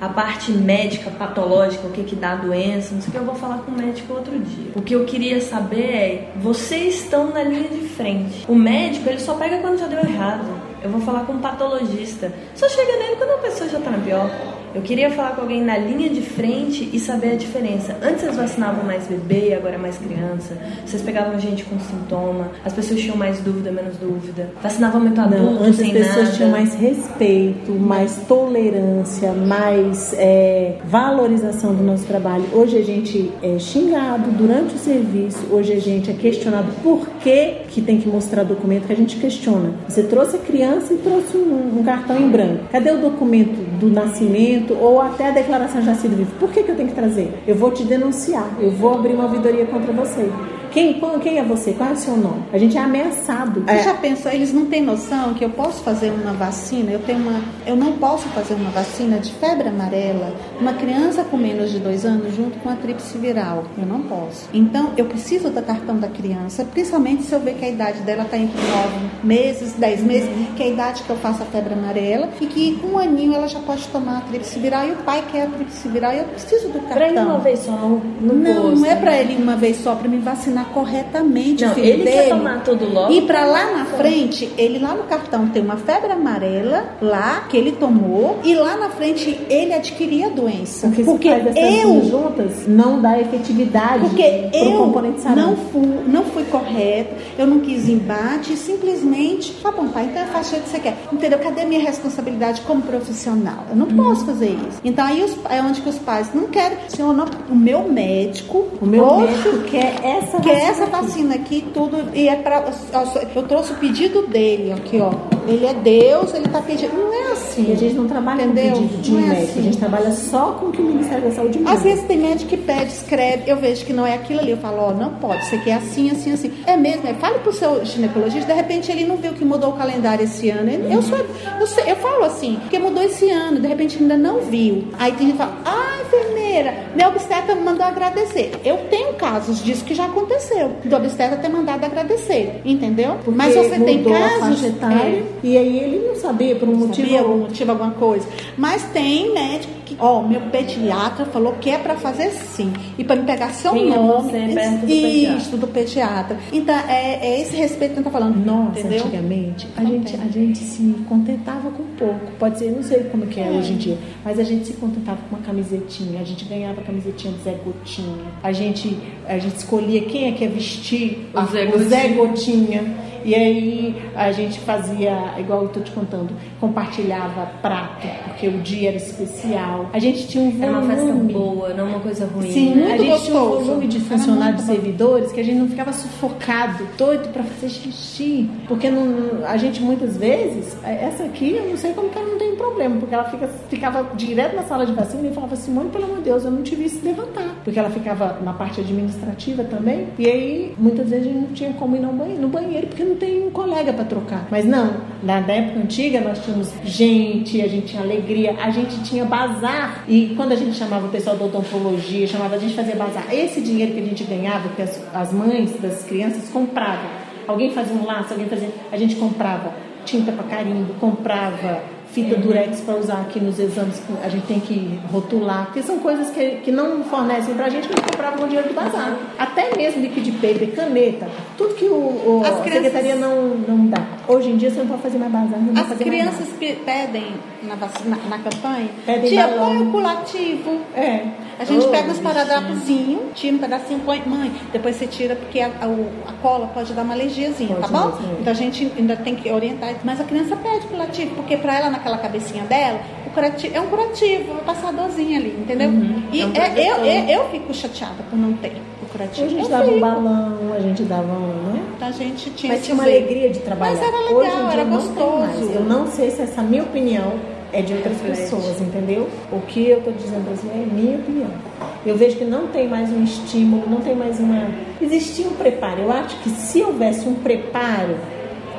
A parte médica, patológica, o que que dá doença, não sei o que, eu vou falar com o médico outro dia. O que eu queria saber é, vocês estão na linha de frente. O médico, ele só pega quando já deu errado. Eu vou falar com um patologista. Só chega nele quando a pessoa já tá na pior. Eu queria falar com alguém na linha de frente e saber a diferença. Antes vocês vacinavam mais bebê, agora mais criança. Vocês pegavam gente com sintoma. As pessoas tinham mais dúvida, menos dúvida. Vacinavam muito adulto, Não, antes as sem pessoas nada. tinham mais respeito, mais tolerância, mais é, valorização do nosso trabalho. Hoje a gente é xingado durante o serviço, hoje a gente é questionado por que, que tem que mostrar documento que a gente questiona. Você trouxe a criança e trouxe um, um cartão em branco. Cadê o documento do nascimento ou até a declaração de nascido vivo? Por que, que eu tenho que trazer? Eu vou te denunciar, eu vou abrir uma ouvidoria contra você. Quem, quem é você? Qual é o seu nome? A gente é ameaçado. Você já pensou, eles não têm noção que eu posso fazer uma vacina, eu tenho uma. Eu não posso fazer uma vacina de febre amarela, uma criança com menos de dois anos junto com a tríplice viral. Eu não posso. Então, eu preciso do cartão da criança, principalmente se eu ver que a idade dela está entre nove meses, dez meses, que é a idade que eu faço a febre amarela, e que com um aninho ela já pode tomar a tríplice viral, e o pai quer a tríplice viral, e eu preciso do Pra ir cartão. uma vez só no, no Não, posto. não é pra ele ir uma vez só, pra me vacinar corretamente Não, o filho ele dele. quer tomar tudo logo. E pra lá na frente, ele lá no cartão tem uma febre amarela lá que ele tomou e lá na frente ele adquiria a doença. Porque, Porque, se faz essas eu juntas, não dá efetividade porque eu não fui, não fui correta, eu não quis embate, e simplesmente, tá bom, pai, então faça o jeito que você quer. Entendeu? Cadê a minha responsabilidade como profissional? Eu não posso fazer isso. Então aí os, é onde que os pais não querem. Senhor, não, o meu médico, O meu médico quer essa que é vacina essa vacina aqui, tudo, e é pra. Eu trouxe o pedido dele aqui, ó. Ele é Deus, ele tá pedindo. Não é assim. E a gente não trabalha Entendeu? com pedido de Não um é médico, assim. a gente trabalha só com o que o Ministério da Saúde manda. Às vezes tem médico que pede, escreve, eu vejo que não é aquilo ali. Eu falo, ó, não pode, isso aqui é assim, assim, assim. É mesmo, é, fale pro seu ginecologista, de repente ele não viu que mudou o calendário esse ano. Ele- Eu, sou, eu, sei- eu falo assim, porque mudou esse ano, de repente ainda não viu. Aí tem gente que fala, ah, enfermeira, minha obstetra me mandou agradecer. Eu tenho casos disso que já aconteceu, do obstetra ter mandado agradecer, entendeu? Porque Mas você tem mudou a casos. faixa etária, é, e aí ele não sabia por um motivo sabia algum motivo, alguma coisa. Mas tem médico que, ó, meu pediatra falou que é para fazer sim. E para me pegar seu é nome. você do isso, do pediatra. Então, é, é esse respeito que a gente tá falando. Nossa, entendeu? antigamente, a gente, a gente se contentava com pouco. Pode ser, não sei como que é, hoje em dia, mas a gente se contentava com uma camisetinha. A gente ganhava a camisetinha do Zé Gotinha. A gente, a gente escolhia quem é que ia vestir O Zé o Zé Gotinha. E aí a gente fazia, igual eu tô te contando, compartilhava prato, porque o dia era especial. A gente tinha um volume. Era uma festa boa, não uma coisa ruim, Sim, né? a gente tinha um gostoso. volume de funcionários muito bom. servidores que a gente não ficava sufocado, doido pra fazer xixi. Porque não- a gente muitas vezes, essa aqui, eu não sei como que ela não tem problema, porque ela fica, ficava direto na sala de vacina e falava, Simone, pelo amor de Deus, eu não te vi se levantar. Porque ela ficava na parte administrativa também. E aí, muitas vezes a gente não tinha como ir no banheiro, no banheiro porque não tem um colega pra trocar. Mas não, na época antiga nós tínhamos gente, a gente tinha alegria, a gente tinha bazar. E quando a gente chamava o pessoal da odontologia, chamava a gente fazer bazar, esse dinheiro que a gente ganhava, que as, as mães das crianças compravam. Alguém fazia um laço, alguém fazia. A gente comprava tinta para carimbo, comprava fita durex para usar aqui nos exames, que a gente tem que rotular, porque são coisas que, que não fornecem pra gente, que a gente comprava com dinheiro do bazar. Até mesmo liquid paper, caneta, tudo que o, o- a crianças- secretaria não, não dá. Hoje em dia você não pode fazer mais bazar, não As crianças pe- pedem na, vacina, na campanha, Pedem tia, balão. põe o pulativo. É. A gente Oh, pega os paradrapozinhos, tira um pedacinho, põe. Mãe, depois você tira porque a, a, a cola pode dar uma alergiazinha, Pode tá bom? mesmo, é. Então a gente ainda tem que orientar. Mas a criança pede pulativo, porque pra ela, naquela cabecinha dela, o curativo, é um curativo, vai passar a dorzinha ali, entendeu? E É um é- eu, eu, eu fico chateada por não ter o curativo. A gente Eu dava um fico. balão, a gente dava um, né? Então a gente tinha Mas tinha uma alegria de trabalhar. Mas era legal, Hoje em dia era gostoso. Eu não sei se essa minha opinião é de outras Reflete. pessoas, entendeu? O que eu estou dizendo assim é minha opinião. Eu vejo que não tem mais um estímulo, não tem mais uma. Existia um preparo. Eu acho que se houvesse um preparo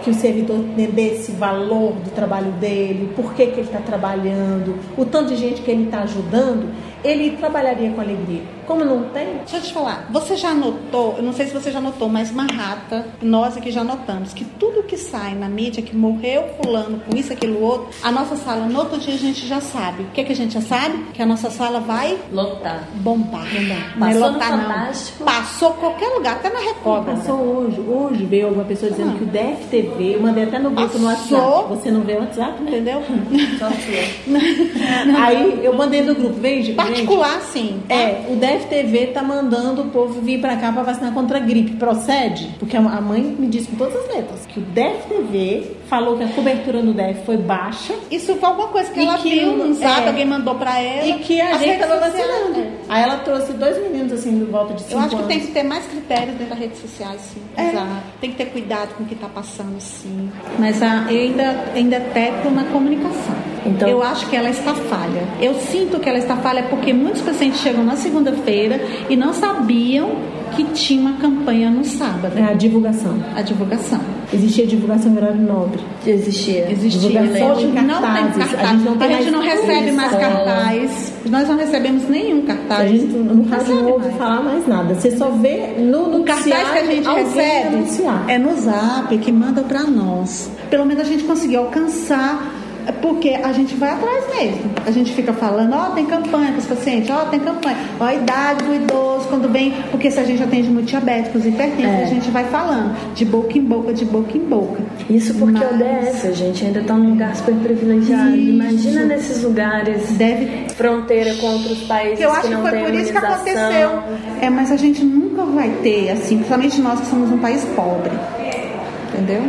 que o servidor entendesse o valor do trabalho dele, por que, que ele está trabalhando, o tanto de gente que ele está ajudando, ele trabalharia com alegria. Como não tem, Deixa eu te falar, você já notou, eu não sei se você já notou, mas Marrata, nós aqui já notamos que tudo que sai na mídia, que morreu fulano com isso, aquilo, outro, a nossa sala, no outro dia a gente já sabe. O que, que a gente já sabe? Que a nossa sala vai Lotar. bombar. Não é Passou lotar, não. Fantástico. Passou qualquer lugar, até na Record. Passou hoje. Hoje veio alguma pessoa dizendo que o DFTV, eu mandei até no grupo no. WhatsApp. Você não vê o WhatsApp? Entendeu? Só sua. [LAUGHS] [LAUGHS] Aí eu mandei no grupo, veja. Particular, sim. gente, É, o DFTV tá mandando o povo vir pra cá pra vacinar contra a gripe. Procede? Porque a a mãe me disse com todas as letras que o DFTV falou que a cobertura no DF foi baixa Isso foi alguma coisa que E ela que viu no zap, é. alguém mandou pra ela. e que a As gente tava sociais, vacinando. é. Aí ela trouxe dois meninos assim, de volta de cinco Eu acho que anos. tem que ter mais critérios dentro das redes sociais, sim. É. Exato. Tem que ter cuidado com o que está passando, sim. Mas a, eu ainda, ainda teclo na comunicação. Então- Eu acho que ela está falha. Eu sinto que ela está falha porque muitos pacientes chegam na segunda-feira e não sabiam que tinha uma campanha no sábado. É a divulgação. A divulgação. Existia divulgação em horário nobre. Existia. Existia, Divulgação hoje de não tem cartazes. cartaz. A gente não tem mais não recebe mais cartaz. Nós não recebemos nenhum cartaz. A gente no rádio não recebe ouve mais. falar mais nada. Você só vê no O cartaz que a gente recebe anunciar. é no zap que manda pra nós. Pelo menos a gente conseguiu alcançar, porque a gente vai atrás mesmo. A gente fica falando, ó, tem campanha com os pacientes, ó, tem campanha. Ó, a idade do idoso, quando vem, porque se a gente atende muito diabéticos e hipertensos, É. a gente vai falando, de boca em boca, de boca em boca. Isso porque Mas- o a gente ainda tá num lugar super privilegiado. Isso. Imagina nesses lugares Deve fronteira com outros países Eu acho que que não foi têm por isso que aconteceu. É, mas a gente nunca vai ter, assim, principalmente nós que somos um país pobre. Entendeu?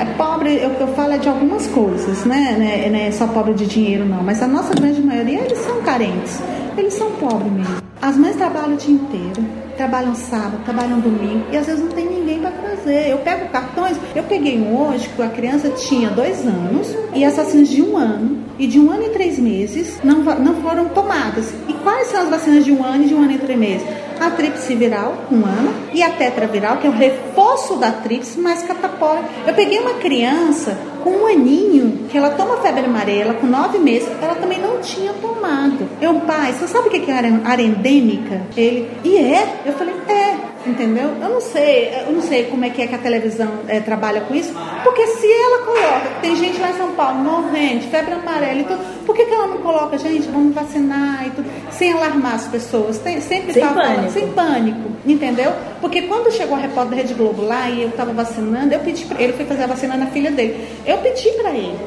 É pobre, é o que eu falo é de algumas coisas, né? né? Não é só pobre de dinheiro, não. Mas a nossa grande maioria, eles são carentes. Eles são pobres mesmo. As mães trabalham o dia inteiro. Trabalham sábado, trabalham domingo. E às vezes não tem ninguém para trazer. Eu pego cartões. Eu peguei um hoje que a criança tinha dois anos e as vacinas de um ano e de um ano e três meses não, não foram tomadas. E quais são as vacinas de um ano e de um ano e três meses? A tríplice viral, um ano, e a tetraviral, que é o reforço da tríplice, mais catapora. Eu peguei uma criança com um aninho, que ela toma febre amarela, com nove meses, ela também não tinha tomado. Eu, pai, você sabe o que é área área endêmica? Ele, e é? Eu falei, é. Entendeu? Eu não sei, eu não sei como é que é que a televisão é, trabalha com isso, porque se ela coloca, tem gente lá em São Paulo morrendo, febre amarela e tudo, por que, que ela não coloca, gente, vamos vacinar e tudo, sem alarmar as pessoas? Tem, sempre sem tá pânico. Falando, sem pânico, entendeu? Porque quando chegou a repórter da Rede Globo lá e eu estava vacinando, eu pedi pra ele, foi fazer a vacina na filha dele. Eu pedi para ele.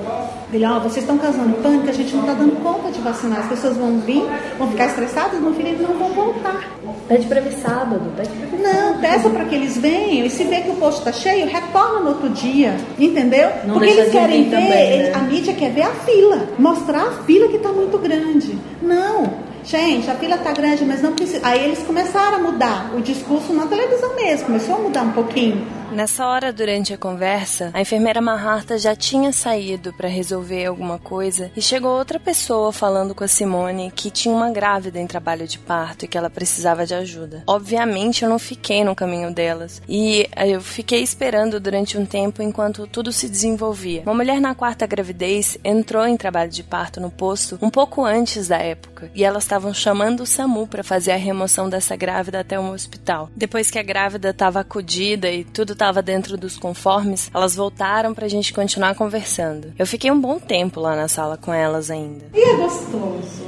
Ele, ó, oh, vocês estão causando pânico, a gente não está dando conta de vacinar. As pessoas vão vir, vão ficar estressadas, meu filho, eles não vão voltar. Pede para vir sábado, pede pra vir Não, peça para que eles venham e se vê que o posto está cheio, retorna no outro dia, entendeu? Não Porque eles querem vir ver, também, né? a mídia quer ver a fila, mostrar a fila que está muito grande. Não, gente, a fila está grande, mas não precisa. Aí eles começaram a mudar o discurso na televisão mesmo, começou a mudar um pouquinho. Nessa hora, durante a conversa, a enfermeira Maharta já tinha saído para resolver alguma coisa e chegou outra pessoa falando com a Simone que tinha uma grávida em trabalho de parto e que ela precisava de ajuda. Obviamente, eu não fiquei no caminho delas e eu fiquei esperando durante um tempo enquanto tudo se desenvolvia. Uma mulher na quarta gravidez entrou em trabalho de parto no posto um pouco antes da época e elas estavam chamando o SAMU para fazer a remoção dessa grávida até um hospital. Depois que a grávida estava acudida e tudo estava dentro dos conformes, elas voltaram pra gente continuar conversando. Eu fiquei um bom tempo lá na sala com elas ainda. E é gostoso.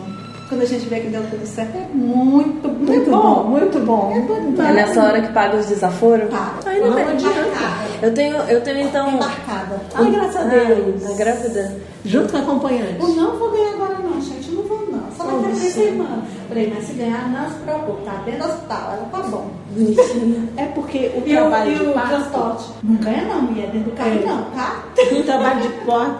Quando a gente vê que deu tudo certo, é muito, muito, muito bom, bom, Muito bom. É, bom, é nessa hora que paga os desaforos? Tá. Ai, não, não adianta. Eu tenho, eu tenho então. Embarcada. Ai, graças a Deus. Ah, a grávida. Junto com a acompanhante. Eu não vou ganhar agora, não, gente. Não vou, não. Só daqui a três semanas. Falei, mas se ganhar, não se preocupe. Tá dentro do hospital. Ela tá bom. É porque o e trabalho o, de e parto. transporte? Não ganha, não, mulher. Dentro do carro, é. não, tá? O trabalho de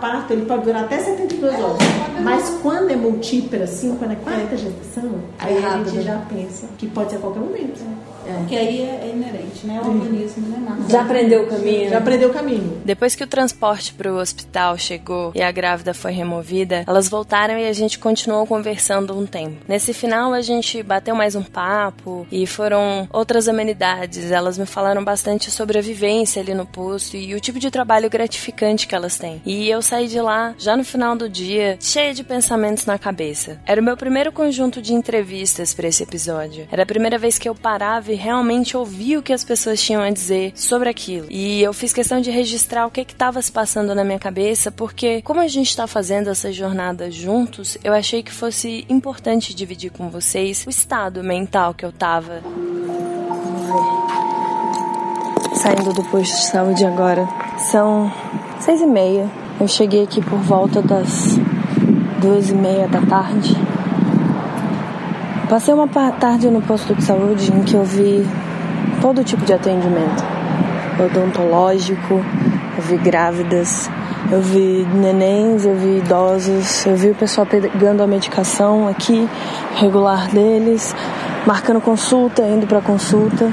parto ele pode durar até 72 horas. Mas quando é múltipla, assim, quando é 40 gestação, aí a gente já pensa que pode ser a qualquer momento. É. Porque aí é inerente, né? O organismo não é nada. Já aprendeu o caminho? Já aprendeu o caminho. Depois que o transporte para o hospital chegou e a grávida foi removida, elas voltaram e a gente continuou conversando um tempo. Nesse final, a gente bateu mais um papo e foram outras amenidades. Elas me falaram bastante sobre a vivência ali no posto e o tipo de trabalho gratificante que elas têm. E eu saí de lá, já no final do dia, cheia de pensamentos na cabeça. Era o meu primeiro conjunto de entrevistas para esse episódio. Era a primeira vez que eu parava e realmente ouvir o que as pessoas tinham a dizer sobre aquilo. E eu fiz questão de registrar o que estava se passando na minha cabeça, porque como a gente está fazendo essa jornada juntos, eu achei que fosse importante dividir com vocês o estado mental que eu tava. Saindo do posto de saúde agora. São seis e meia. Eu cheguei aqui por volta das duas e meia da tarde. Passei uma tarde no posto de saúde em que eu vi todo tipo de atendimento. Odontológico, eu vi grávidas, eu vi nenéns, eu vi idosos, eu vi o pessoal pegando a medicação aqui, regular deles, marcando consulta, indo para consulta.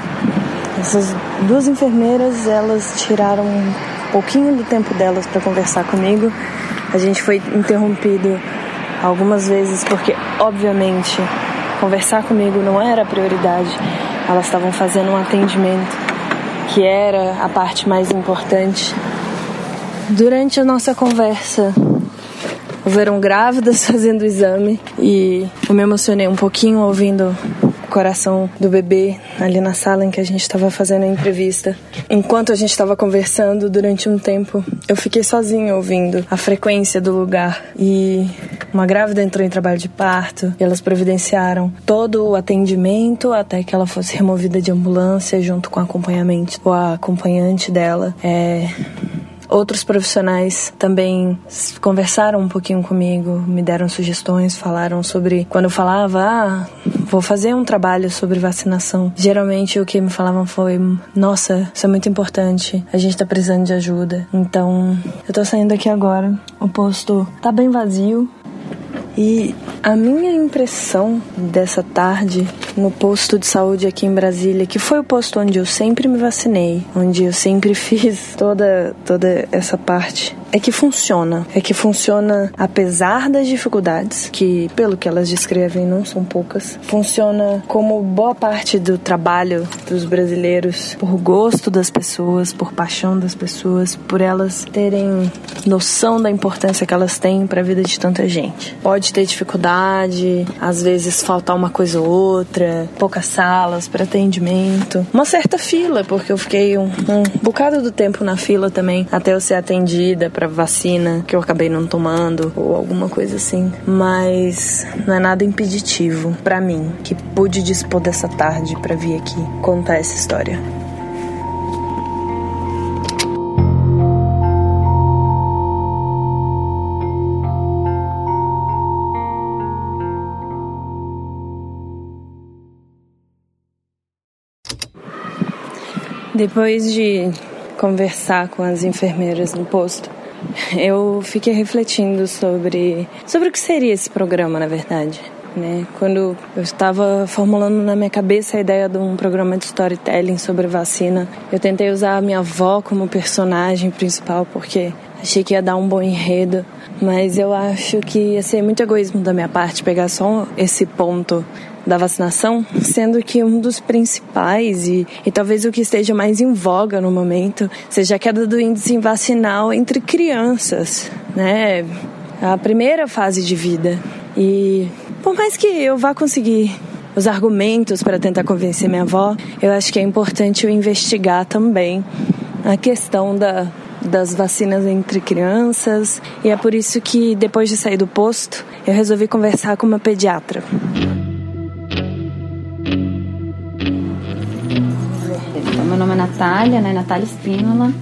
Essas duas enfermeiras, elas tiraram um pouquinho do tempo delas para conversar comigo. A gente foi interrompido algumas vezes porque, obviamente, conversar comigo não era a prioridade. Elas estavam fazendo um atendimento que era a parte mais importante. Durante a nossa conversa, houveram grávidas [LAUGHS] fazendo o exame e eu me emocionei um pouquinho ouvindo o coração do bebê ali na sala em que a gente estava fazendo a entrevista. Enquanto a gente estava conversando durante um tempo, eu fiquei sozinha ouvindo a frequência do lugar e uma grávida entrou em trabalho de parto e elas providenciaram todo o atendimento até que ela fosse removida de ambulância junto com o acompanhamento, o acompanhante dela. É, Outros profissionais também conversaram um pouquinho comigo, me deram sugestões, falaram sobre. Quando eu falava, ah, vou fazer um trabalho sobre vacinação, geralmente o que me falavam foi: nossa, isso é muito importante, a gente tá precisando de ajuda. Então, eu tô saindo aqui agora, o posto tá bem vazio, e a minha impressão dessa tarde no posto de saúde aqui em Brasília, que foi o posto onde eu sempre me vacinei, onde eu sempre [LAUGHS] fiz toda toda essa parte é que funciona. É que funciona apesar das dificuldades, que pelo que elas descrevem não são poucas. Funciona como boa parte do trabalho dos brasileiros, por gosto das pessoas, por paixão das pessoas, por elas terem noção da importância que elas têm para a vida de tanta gente. Pode ter dificuldade, às vezes faltar uma coisa ou outra, poucas salas para atendimento, uma certa fila, porque eu fiquei um, um bocado do tempo na fila também até eu ser atendida para vacina que eu acabei não tomando ou alguma coisa assim. Mas não é nada impeditivo para mim que pude dispor dessa tarde para vir aqui contar essa história. Depois de conversar com as enfermeiras no posto, eu fiquei refletindo sobre sobre o que seria esse programa, na verdade. Né? Quando eu estava formulando na minha cabeça a ideia de um programa de storytelling sobre vacina, eu tentei usar a minha avó como personagem principal porque achei que ia dar um bom enredo, mas eu acho que ia ser muito egoísmo da minha parte pegar só esse ponto da vacinação, sendo que um dos principais e, e talvez o que esteja mais em voga no momento seja a queda do índice vacinal entre crianças, né? A primeira fase de vida. E por mais que eu vá conseguir os argumentos para tentar convencer minha avó, eu acho que é importante eu investigar também a questão da, das vacinas entre crianças. E é por isso que, depois de sair do posto, eu resolvi conversar com uma pediatra. Nome é Natália, né? Natália Espínola.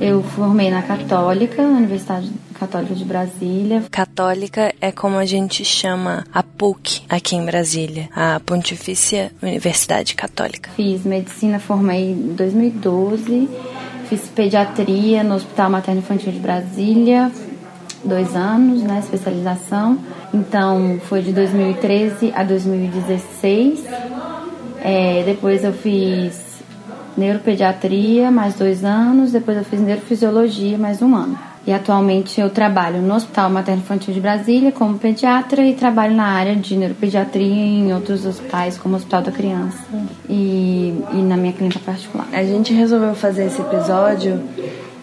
Eu formei na Católica, Universidade Católica de Brasília. Católica é como a gente chama a PUC aqui em Brasília, a Pontifícia Universidade Católica. Fiz medicina, formei em 2012. Fiz pediatria no Hospital Materno Infantil de Brasília, dois anos, né, especialização. Então, foi de 2013 a 2016. É, depois eu fiz neuropediatria, mais dois anos, depois eu fiz neurofisiologia, mais um ano. E atualmente eu trabalho no Hospital Materno Infantil de Brasília como pediatra e trabalho na área de neuropediatria em outros hospitais, como o Hospital da Criança e, e na minha clínica particular. A gente resolveu fazer esse episódio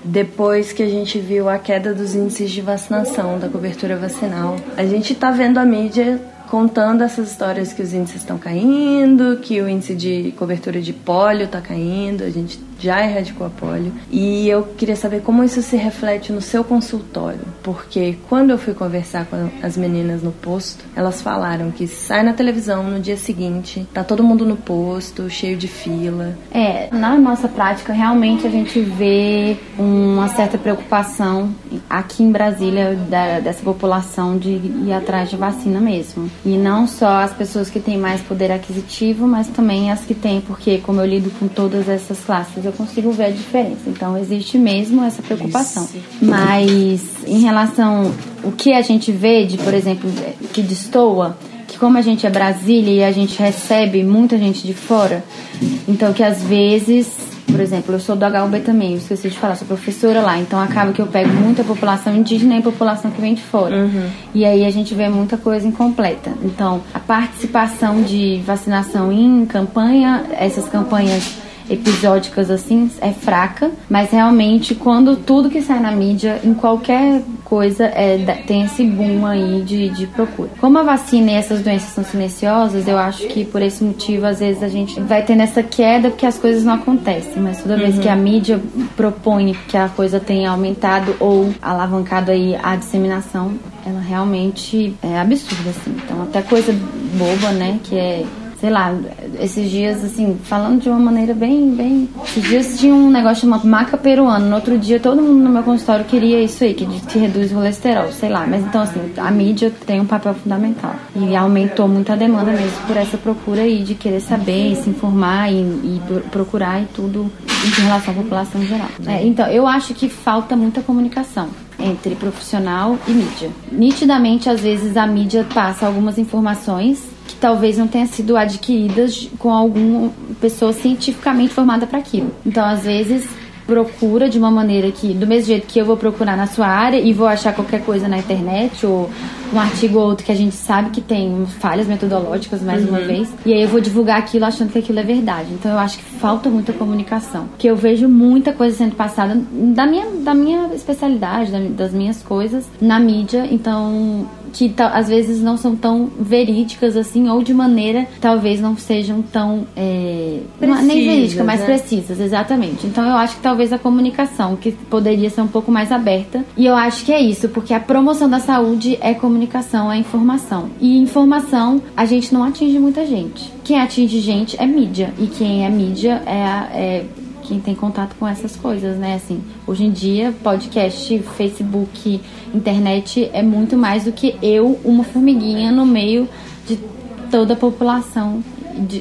depois que a gente viu a queda dos índices de vacinação, da cobertura vacinal. A gente está vendo a mídia contando essas histórias que os índices estão caindo, que o índice de cobertura de pólio está caindo, a gente já erradicou a polio. E eu queria saber como isso se reflete no seu consultório, porque quando eu fui conversar com as meninas no posto, elas falaram que sai na televisão no dia seguinte, tá todo mundo no posto, cheio de fila. É, na nossa prática, realmente a gente vê uma certa preocupação aqui em Brasília da, dessa população de ir atrás de vacina mesmo. E não só as pessoas que têm mais poder aquisitivo, mas também as que têm, porque como eu lido com todas essas classes, eu consigo ver a diferença. Então existe mesmo essa preocupação. Mas em relação o que a gente vê de, por exemplo, que destoa, que como a gente é Brasília e a gente recebe muita gente de fora, então que às vezes por exemplo, eu sou do HUB também, eu esqueci de falar, sou professora lá, então acaba que eu pego muita população indígena e população que vem de fora. Uhum. E aí a gente vê muita coisa incompleta. Então, a participação de vacinação em campanha, essas campanhas episódicas assim é fraca, mas realmente quando tudo que sai na mídia, em qualquer coisa, é, tem esse boom aí de, de procura. Como a vacina e essas doenças são silenciosas, eu acho que por esse motivo, às vezes a gente vai ter nessa queda porque as coisas não acontecem, mas toda vez uhum. que a mídia propõe que a coisa tenha aumentado ou alavancado aí a disseminação, ela realmente é absurda, assim. Então, até coisa boba, né, que é sei lá, esses dias, assim, falando de uma maneira bem, bem. Esses dias tinha um negócio chamado maca peruano. No outro dia, todo mundo no meu consultório queria isso aí, que, que reduz o colesterol, sei lá. Mas então, assim, a mídia tem um papel fundamental. E aumentou muito a demanda mesmo por essa procura aí de querer saber, se informar e, e procurar e tudo em relação à população em geral. É, então, eu acho que falta muita comunicação entre profissional e mídia. Nitidamente, às vezes, a mídia passa algumas informações que talvez não tenham sido adquiridas com alguma pessoa cientificamente formada para aquilo. Então, às vezes, procura de uma maneira que, do mesmo jeito que eu vou procurar na sua área e vou achar qualquer coisa na internet ou um artigo ou outro que a gente sabe que tem falhas metodológicas, mais uhum. uma vez, e aí eu vou divulgar aquilo achando que aquilo é verdade. Então eu acho que falta muita comunicação. Porque eu vejo muita coisa sendo passada da minha, da minha especialidade, das minhas coisas na mídia, então que às vezes não são tão verídicas assim, ou de maneira talvez não sejam tão. É, precisas, nem verídica, mas né? precisas, exatamente. Então eu acho que talvez a comunicação, que poderia ser um pouco mais aberta, e eu acho que é isso, porque a promoção da saúde é comunicação, é informação. E informação a gente não atinge muita gente. Quem atinge gente é mídia, e quem é mídia é, é quem tem contato com essas coisas, né? Assim, hoje em dia, podcast, Facebook, internet é muito mais do que eu, uma formiguinha no meio de toda a população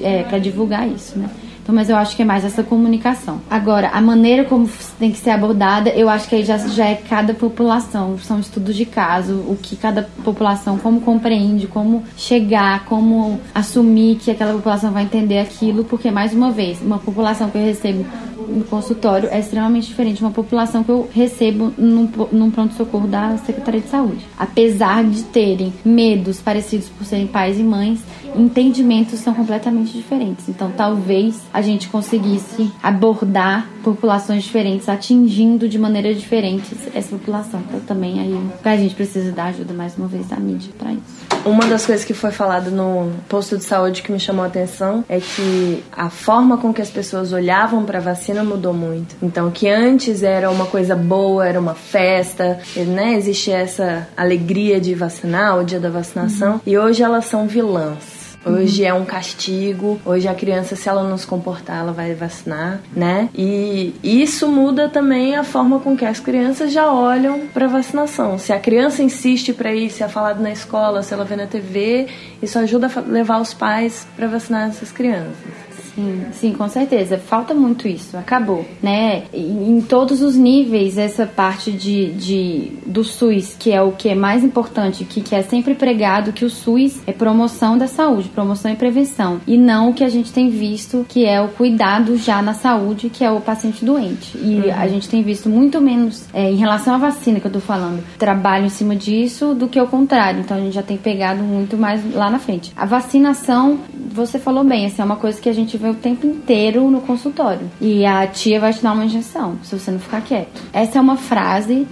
é, para divulgar isso, né? Então, mas eu acho que é mais essa comunicação. Agora, a maneira como tem que ser abordada, eu acho que aí já, já é cada população. São estudos de caso, o que cada população, como compreende, como chegar, como assumir que aquela população vai entender aquilo, porque, mais uma vez, uma população que eu recebo no consultório é extremamente diferente de uma população que eu recebo num, num pronto-socorro da Secretaria de Saúde. Apesar de terem medos parecidos por serem pais e mães, entendimentos são completamente diferentes. Então, talvez a gente conseguisse abordar populações diferentes, atingindo de maneiras diferentes essa população. Então, também aí a gente precisa da ajuda mais uma vez da mídia para isso. Uma das coisas que foi falado no posto de saúde que me chamou a atenção é que a forma com que as pessoas olhavam para a vacina mudou muito. Então, que antes era uma coisa boa, era uma festa, né? Existia essa alegria de vacinar, o dia da vacinação, uhum. e hoje elas são vilãs. Hoje é um castigo. Hoje a criança, se ela não se comportar, ela vai vacinar, né? E isso muda também a forma com que as crianças já olham para vacinação. Se a criança insiste para ir, se é falado na escola, se ela vê na TV, isso ajuda a levar os pais para vacinar essas crianças. Sim, sim, com certeza. Falta muito isso. Acabou, né? Em todos os níveis, essa parte de, de do SUS, que é o que é mais importante, que, que é sempre pregado que o SUS é promoção da saúde, promoção e prevenção. E não o que a gente tem visto, que é o cuidado já na saúde, que é o paciente doente. E uhum. a gente tem visto muito menos, é, em relação à vacina que eu tô falando, trabalho em cima disso do que o contrário. Então a gente já tem pegado muito mais lá na frente. A vacinação, você falou bem, assim, é uma coisa que a gente o tempo inteiro no consultório. E a tia vai te dar uma injeção, se você não ficar quieto. Essa é uma frase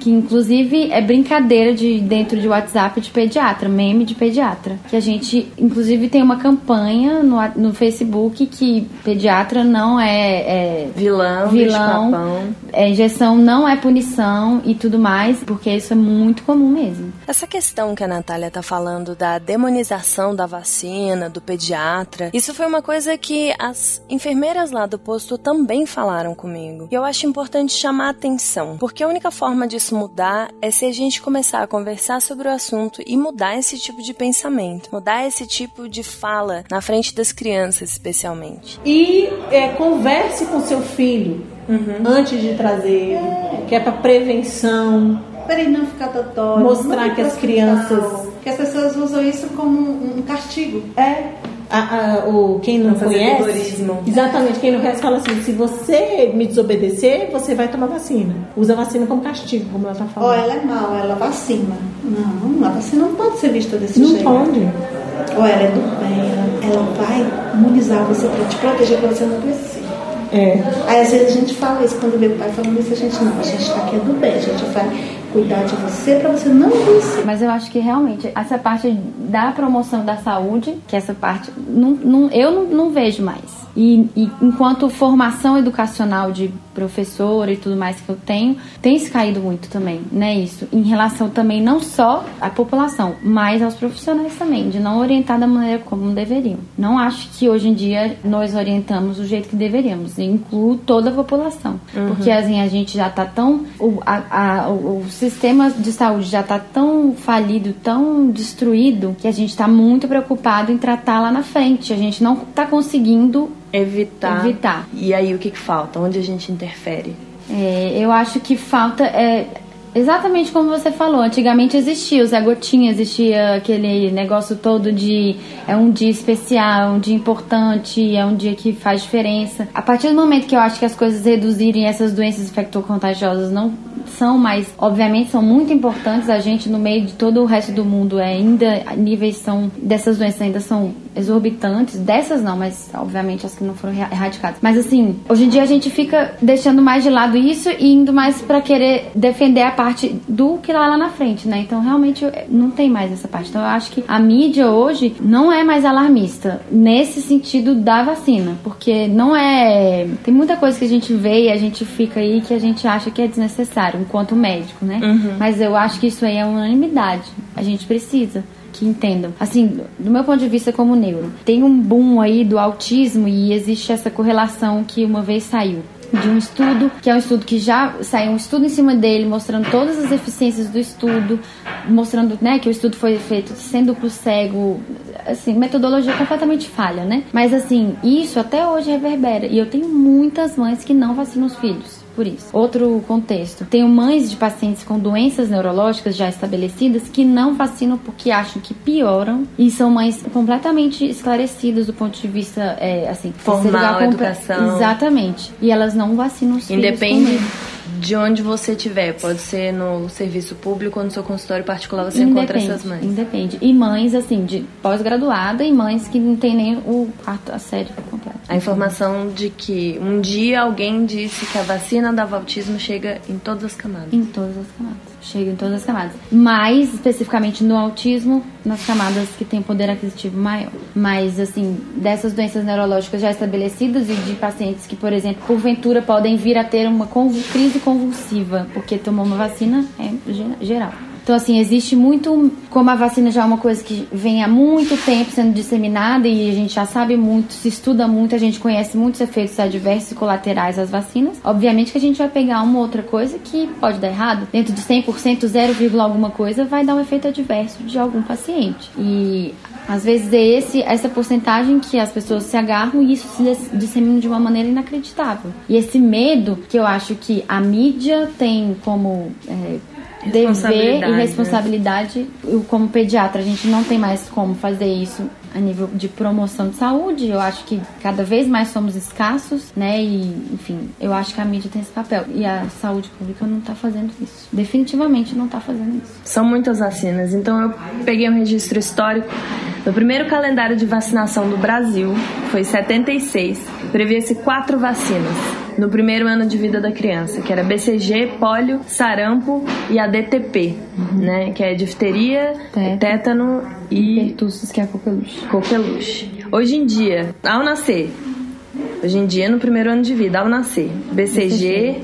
que inclusive é brincadeira de dentro de WhatsApp de pediatra, meme de pediatra. Que a gente, inclusive, tem uma campanha no, no Facebook que pediatra não é, é vilão, vilão é, injeção não é punição e tudo mais, porque isso é muito comum mesmo. Essa questão que a Natália tá falando da demonização da vacina, do pediatra, isso foi uma coisa que as enfermeiras lá do posto também falaram comigo. E eu acho importante chamar a atenção, porque a única forma disso isso mudar é se a gente começar a conversar sobre o assunto e mudar esse tipo de pensamento, mudar esse tipo de fala na frente das crianças, especialmente. E é, converse com seu filho uhum. antes de trazer, é. que é para prevenção. Para ele não ficar totó. Mostrar que as crianças. Que as pessoas usam isso como um castigo. É a, a, o, quem não conhece. Terrorismo. Exatamente, quem não conhece fala assim: se você me desobedecer, você vai tomar vacina. Usa vacina como castigo, como ela está falando. Ou ela é mal, ela vacina. Não, a vacina não pode ser vista desse não jeito. Não pode. Ou ela é do bem, ela, ela vai imunizar você para te proteger para você não crescer. É. Aí às vezes a gente fala isso, quando vê o pai falando isso, a gente não, a gente está aqui é do bem, a gente vai cuidar de você para você não adoecer. Mas eu acho que realmente essa parte da promoção da saúde, que essa parte não, não, eu não, não vejo mais. E, e, enquanto formação educacional de professora e tudo mais que eu tenho, tem se caído muito também, né? Isso. Em relação também não só à população, mas aos profissionais também, de não orientar da maneira como deveriam. Não acho que hoje em dia nós orientamos do jeito que deveríamos. Incluo toda a população. Uhum. Porque assim, a gente já tá tão. O, a, a, o, o sistema de saúde já tá tão falido, tão destruído, que a gente tá muito preocupado em tratar lá na frente. A gente não tá conseguindo evitar. Evitar. E aí o que, que falta? Onde a gente interfere? É, eu acho que falta é Exatamente como você falou. Antigamente existia o Zé Gotinha, existia aquele negócio todo de é um dia especial, é um dia importante, é um dia que faz diferença. A partir do momento que eu acho que as coisas reduzirem essas doenças infectocontagiosas não são, mas obviamente são muito importantes. A gente no meio de todo o resto do mundo é ainda níveis são dessas doenças ainda são exorbitantes. Dessas não, mas obviamente as que não foram erradicadas. Mas assim, hoje em dia a gente fica deixando mais de lado isso e indo mais para querer defender a parte do que lá lá na frente, né? Então realmente não tem mais essa parte. Então eu acho que a mídia hoje não é mais alarmista nesse sentido da vacina, porque não é tem muita coisa que a gente vê e a gente fica aí que a gente acha que é desnecessário enquanto médico, né? Uhum. Mas eu acho que isso aí é unanimidade. A gente precisa que entendam. Assim, do meu ponto de vista como neuro, tem um boom aí do autismo e existe essa correlação que uma vez saiu de um estudo, que é um estudo que já saiu um estudo em cima dele, mostrando todas as eficiências do estudo, mostrando né, que o estudo foi feito sem duplo cego, assim, metodologia completamente falha, né? Mas assim, isso até hoje reverbera. E eu tenho muitas mães que não vacinam os filhos por isso. Outro contexto. Tenho mães de pacientes com doenças neurológicas já estabelecidas que não vacinam porque acham que pioram e são mães completamente esclarecidas do ponto de vista, é, assim, formal, educação. Exatamente. E elas não vacinam os Independe filhos. Independe de onde você estiver. Pode ser no serviço público ou no seu consultório particular, você independe, encontra essas mães. Independe. E mães, assim, de pós-graduada e mães que não tem nem o quarto a série completo. A informação de que um dia alguém disse que a vacina dava autismo chega em todas as camadas. Em todas as camadas. Chega em todas as camadas. Mais especificamente no autismo, nas camadas que têm poder aquisitivo maior. Mas, assim, dessas doenças neurológicas já estabelecidas e de pacientes que, por exemplo, porventura podem vir a ter uma crise convulsiva, porque tomou uma vacina, é geral. Então, assim, existe muito. Como a vacina já é uma coisa que vem há muito tempo sendo disseminada e a gente já sabe muito, se estuda muito, a gente conhece muitos efeitos adversos e colaterais das vacinas. Obviamente que a gente vai pegar uma outra coisa que pode dar errado. Dentro de 100%, 0, alguma coisa vai dar um efeito adverso de algum paciente. E às vezes é esse, essa porcentagem que as pessoas se agarram e isso se dissemina de uma maneira inacreditável. E esse medo que eu acho que a mídia tem como é, dever e responsabilidade. Como pediatra, a gente não tem mais como fazer isso a nível de promoção de saúde. Eu acho que cada vez mais somos escassos, né? E, enfim, eu acho que a mídia tem esse papel. E a saúde pública não tá fazendo isso. Definitivamente não tá fazendo isso. São muitas vacinas. Então eu peguei um registro histórico no primeiro calendário de vacinação do Brasil, foi 76, previa-se quatro vacinas no primeiro ano de vida da criança, que era BCG, pólio, sarampo e a DTP, uhum. né, que é difteria, tétano, tétano e pertussis, que é a coqueluche. Coqueluche. Hoje em dia, ao nascer, hoje em dia no primeiro ano de vida, ao nascer, BCG, BCG.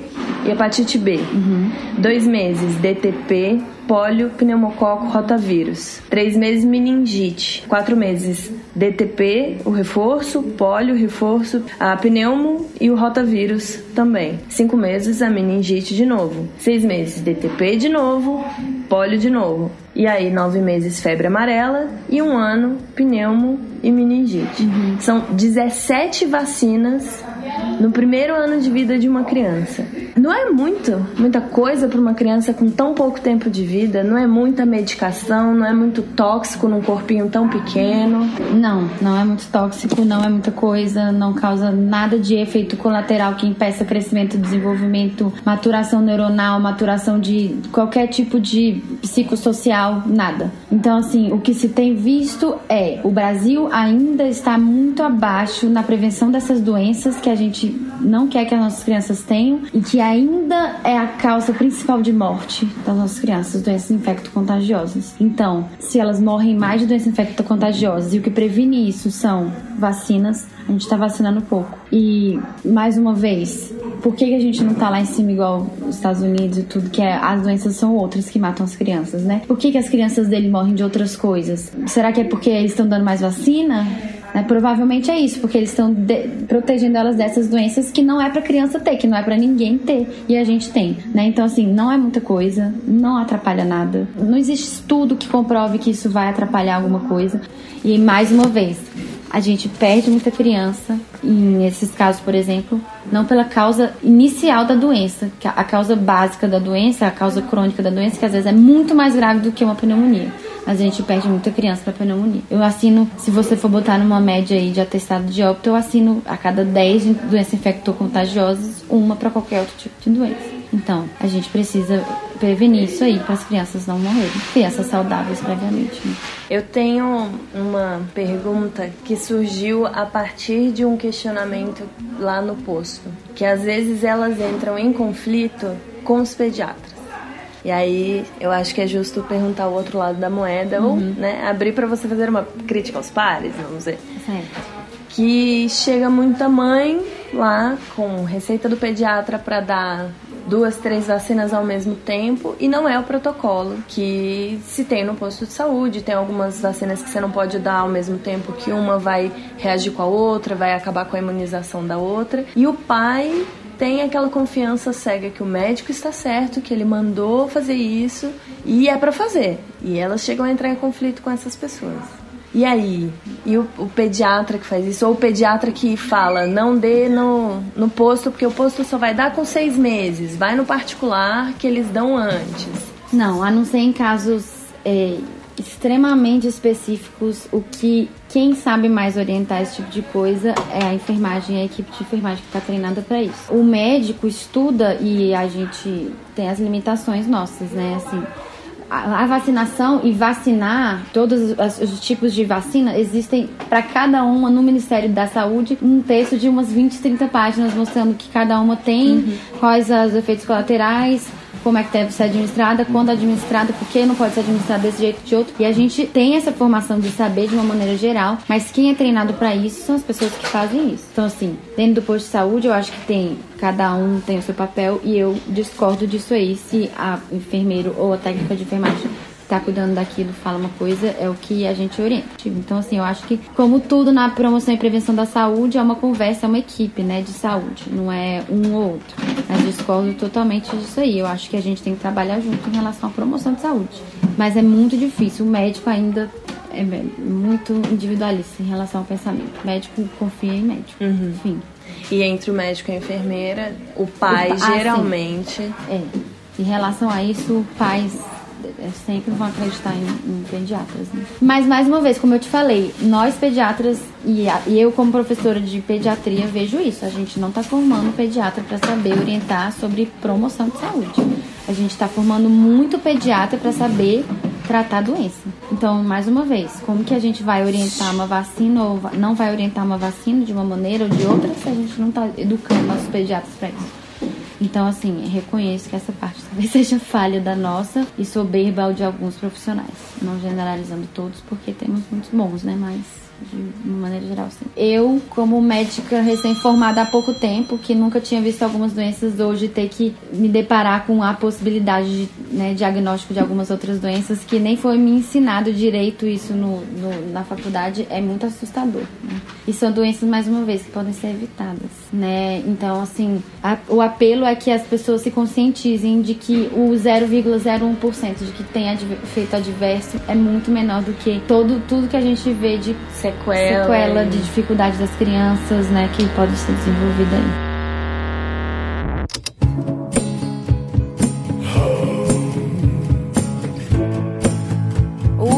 e hepatite B. Uhum. Dois meses, DTP, pólio, pneumococo, rotavírus. Três meses, meningite. Quatro meses, DTP, o reforço, pólio, reforço, a pneumo e o rotavírus também. Cinco meses, a meningite de novo. Seis meses, DTP de novo, pólio de novo. E aí, nove meses, febre amarela e um ano, pneumo e meningite. Uhum. São 17 vacinas no primeiro ano de vida de uma criança. Não é muito, muita coisa para uma criança com tão pouco tempo de vida, não é muita medicação, não é muito tóxico num corpinho tão pequeno. Não, não é muito tóxico, não é muita coisa, não causa nada de efeito colateral que impeça crescimento, desenvolvimento, maturação neuronal, maturação de qualquer tipo de psicossocial, nada. Então, assim, o que se tem visto é o Brasil ainda está muito abaixo na prevenção dessas doenças que a gente não quer que as nossas crianças tenham e que ainda é a causa principal de morte das nossas crianças, doenças infecto-contagiosas. Então, se elas morrem mais de doenças infecto-contagiosas e o que previne isso são vacinas, a gente está vacinando pouco. E, mais uma vez, por que, a gente não está lá em cima igual os Estados Unidos e tudo, que é, as doenças são outras que matam as crianças, né? Por que, que as crianças dele morrem de outras coisas? Será que é porque eles estão dando mais vacina? Né? Provavelmente é isso, porque eles estão protegendo elas dessas doenças que não é para criança ter, que não é para ninguém ter, e a gente tem, né? Então assim, não é muita coisa, não atrapalha nada. Não existe estudo que comprove que isso vai atrapalhar alguma coisa. E mais uma vez, a gente perde muita criança, nesses casos, por exemplo, não pela causa inicial da doença, a causa básica da doença, a causa crônica da doença, que às vezes é muito mais grave do que uma pneumonia. Mas a gente perde muita criança para pneumonia. Eu assino, se você for botar numa média aí de atestado de óbito, eu assino a cada 10 doenças infecto-contagiosas, uma para qualquer outro tipo de doença. Então, a gente precisa prevenir isso aí para as crianças não morrerem. Crianças saudáveis previamente. Né? Eu tenho uma pergunta que surgiu a partir de um questionamento lá no posto, que às vezes elas entram em conflito com os pediatras. E aí eu acho que é justo perguntar o outro lado da moeda uhum. ou né, abrir para você fazer uma crítica aos pares, vamos dizer. Certo. Que chega muita mãe lá com receita do pediatra para dar duas, três vacinas ao mesmo tempo e não é o protocolo que se tem no posto de saúde. Tem algumas vacinas que você não pode dar ao mesmo tempo que uma vai reagir com a outra, vai acabar com a imunização da outra. E o pai tem aquela confiança cega que o médico está certo, que ele mandou fazer isso e é para fazer. E elas chegam a entrar em conflito com essas pessoas. E aí? E o, o, pediatra que faz isso? Ou o pediatra que fala, não dê no, no posto, porque o posto só vai dar com seis meses. Vai no particular que eles dão antes. Não, a não ser em casos é, extremamente específicos, o que quem sabe mais orientar esse tipo de coisa é a enfermagem, a equipe de enfermagem que está treinada para isso. O médico estuda e a gente tem as limitações nossas, né? Assim, a vacinação e vacinar todos os tipos de vacina existem para cada uma no Ministério da Saúde um texto de umas 20, 30 páginas mostrando que cada uma tem, uhum. quais os efeitos colaterais, como é que deve ser administrada, quando administrada, por que não pode ser administrada desse jeito de outro. E a gente tem essa formação de saber de uma maneira geral, mas quem é treinado para isso são as pessoas que fazem isso. Então, assim, dentro do posto de saúde, eu acho que tem, cada um tem o seu papel e eu discordo disso aí, se a enfermeiro ou a técnica de enfermagem está cuidando daquilo fala uma coisa, é o que a gente orienta. Então, assim, eu acho que, como tudo na promoção e prevenção da saúde, é uma conversa, é uma equipe, né, de saúde, não é um ou outro. Mas discordo totalmente disso aí. Eu acho que a gente tem que trabalhar junto em relação à promoção de saúde. Mas é muito difícil. O médico ainda é muito individualista em relação ao pensamento. O médico confia em médico. Uhum. Enfim. E entre o médico e a enfermeira, o pai o, ah, geralmente. é. Em relação a isso, pais é, sempre vão acreditar em, em pediatras. Né? Mas, mais uma vez, como eu te falei, nós pediatras e, a, e eu, como professora de pediatria, vejo isso. A gente não está formando pediatra para saber orientar sobre promoção de saúde. A gente está formando muito pediatra para saber tratar a doença. Então, mais uma vez, como que a gente vai orientar uma vacina ou não vai orientar uma vacina de uma maneira ou de outra se a gente não está educando nossos pediatras para isso? Então, assim, reconheço que essa parte talvez [LAUGHS] seja falha da nossa e soberba de alguns profissionais. Não generalizando todos, porque temos muitos bons, né? Mas de maneira geral, sim. Eu, como médica recém-formada há pouco tempo, que nunca tinha visto algumas doenças, hoje ter que me deparar com a possibilidade de né, diagnóstico de algumas outras doenças que nem foi me ensinado direito isso no, no na faculdade é muito assustador. Né? E são doenças, mais uma vez, que podem ser evitadas, né? Então, assim, a, o apelo é que as pessoas se conscientizem de que o 0,01% de que tem efeito adverso é muito menor do que todo, tudo que a gente vê de sequela, sequela de dificuldade das crianças, né, que pode ser desenvolvida aí.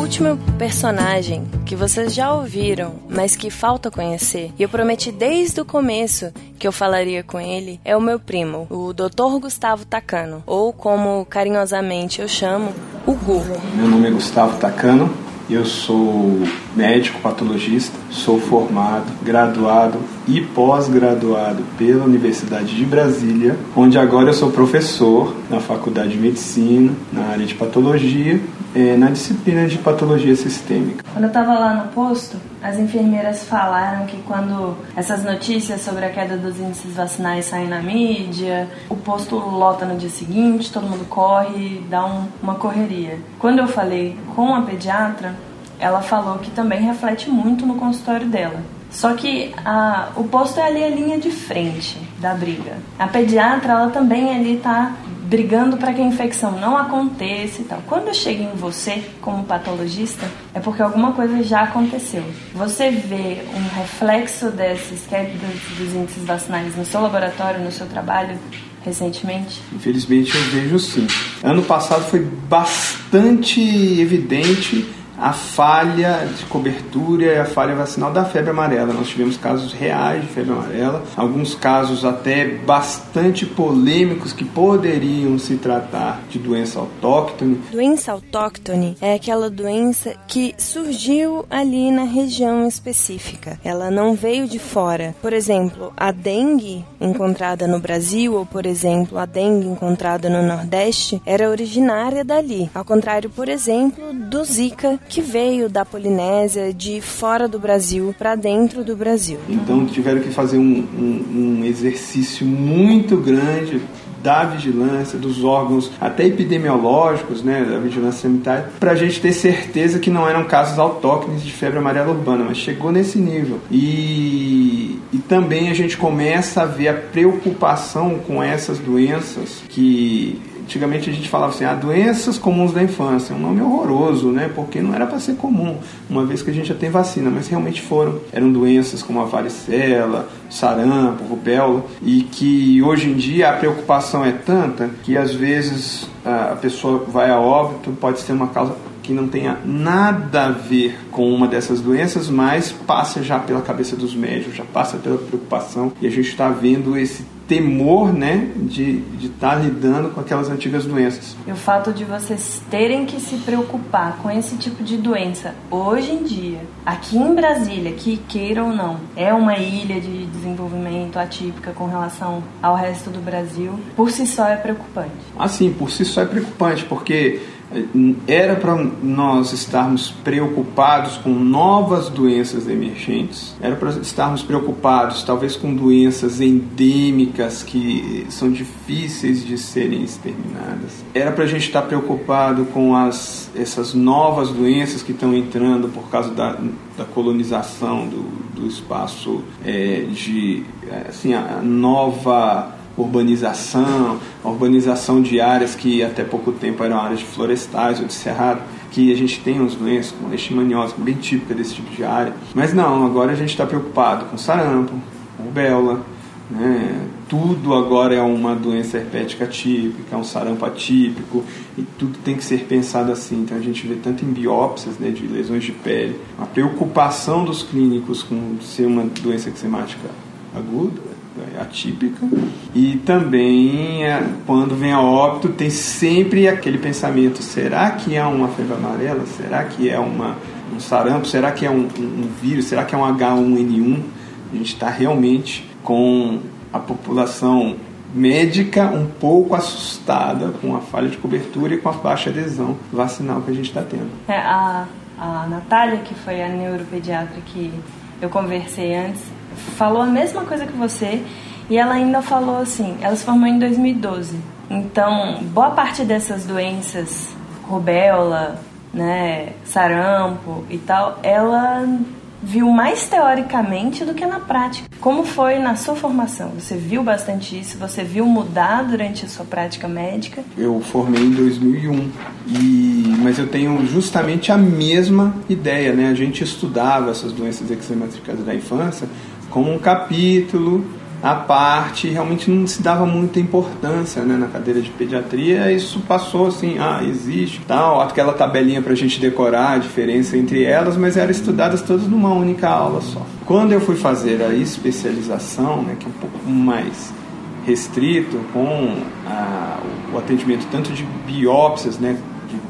último personagem que vocês já ouviram, mas que falta conhecer, e eu prometi desde o começo que eu falaria com ele, é o meu primo, o Dr. Gustavo Tacano, ou como carinhosamente eu chamo, o Gu. Meu nome é Gustavo Tacano, eu sou médico patologista, sou formado, graduado e pós-graduado pela Universidade de Brasília, onde agora eu sou professor na Faculdade de Medicina, na área de patologia, é, na disciplina de patologia sistêmica. Quando eu estava lá no posto, as enfermeiras falaram que quando essas notícias sobre a queda dos índices vacinais saem na mídia, o posto lota no dia seguinte, todo mundo corre, dá um, uma correria. Quando eu falei com a pediatra, ela falou que também reflete muito no consultório dela. Só que a, o posto é ali a linha de frente da briga. A pediatra, ela também ali tá brigando para que a infecção não aconteça e tal. Quando chega em você, como patologista, é porque alguma coisa já aconteceu. Você vê um reflexo desses, que é dos índices vacinais no seu laboratório, no seu trabalho, recentemente? Infelizmente eu vejo sim. Ano passado foi bastante evidente a falha de cobertura e a falha vacinal da febre amarela. Nós tivemos casos reais de febre amarela, alguns casos até bastante polêmicos que poderiam se tratar de doença autóctone. Doença autóctone é aquela doença que surgiu ali na região específica. Ela não veio de fora. Por exemplo, a dengue encontrada no Brasil ou, por exemplo, a dengue encontrada no Nordeste era originária dali. Ao contrário, por exemplo, do Zika, que veio da Polinésia, de fora do Brasil para dentro do Brasil. Então tiveram que fazer um, um, um exercício muito grande da vigilância, dos órgãos até epidemiológicos, né, da vigilância sanitária, para a gente ter certeza que não eram casos autóctones de febre amarela urbana, mas chegou nesse nível. E, e também a gente começa a ver a preocupação com essas doenças que Antigamente a gente falava assim, ah, doenças comuns da infância, um nome horroroso, né? Porque não era para ser comum, uma vez que a gente já tem vacina, mas realmente foram. Eram doenças como a varicela, sarampo, rubéola, e que hoje em dia a preocupação é tanta que às vezes a pessoa vai a óbito, pode ser uma causa que não tenha nada a ver com uma dessas doenças, mas passa já pela cabeça dos médicos, já passa pela preocupação e a gente está vendo esse temor, né, de estar tá lidando com aquelas antigas doenças. E o fato de vocês terem que se preocupar com esse tipo de doença hoje em dia, aqui em Brasília, que queira ou não, é uma ilha de desenvolvimento atípica com relação ao resto do Brasil, por si só é preocupante. Ah, sim, por si só é preocupante, porque era para nós estarmos preocupados com novas doenças emergentes, era para estarmos preocupados talvez com doenças endêmicas que são difíceis de serem exterminadas, era para a gente estar preocupado com as, essas novas doenças que estão entrando por causa da, da colonização do, do espaço é, de assim, a nova urbanização, a urbanização de áreas que até pouco tempo eram áreas de florestais ou de cerrado, que a gente tem umas doenças como leishmaniose, bem típica desse tipo de área. Mas não, agora a gente está preocupado com sarampo, rubéola, né? tudo agora é uma doença herpética típica, um sarampo atípico, e tudo tem que ser pensado assim. Então a gente vê tanto em biópsias né, de lesões de pele, a preocupação dos clínicos com ser uma doença eczemática aguda, atípica. E também, é, quando vem a óbito, tem sempre aquele pensamento: será que é uma febre amarela? Será que é uma, um sarampo? Será que é um, um, um vírus? Será que é um H1N1? A gente está realmente com a população médica um pouco assustada com a falha de cobertura e com a baixa adesão vacinal que a gente está tendo. É, a, a Natália, que foi a neuropediatra que eu conversei antes, falou a mesma coisa que você e ela ainda falou assim: ela se formou em 2012. Então, boa parte dessas doenças, rubéola, né, sarampo e tal, ela viu mais teoricamente do que na prática. Como foi na sua formação? Você viu bastante isso? Você viu mudar durante a sua prática médica? Eu formei em 2001 e mas eu tenho justamente a mesma ideia, né? A gente estudava essas doenças eczemáticas da infância como um capítulo à parte, realmente não se dava muita importância né, na cadeira de pediatria, isso passou assim, ah, existe, tal, aquela tabelinha para a gente decorar a diferença entre elas, mas eram estudadas todas numa única aula só. Quando eu fui fazer a especialização, né, que é um pouco mais restrito, com a, o atendimento tanto de biópsias, né,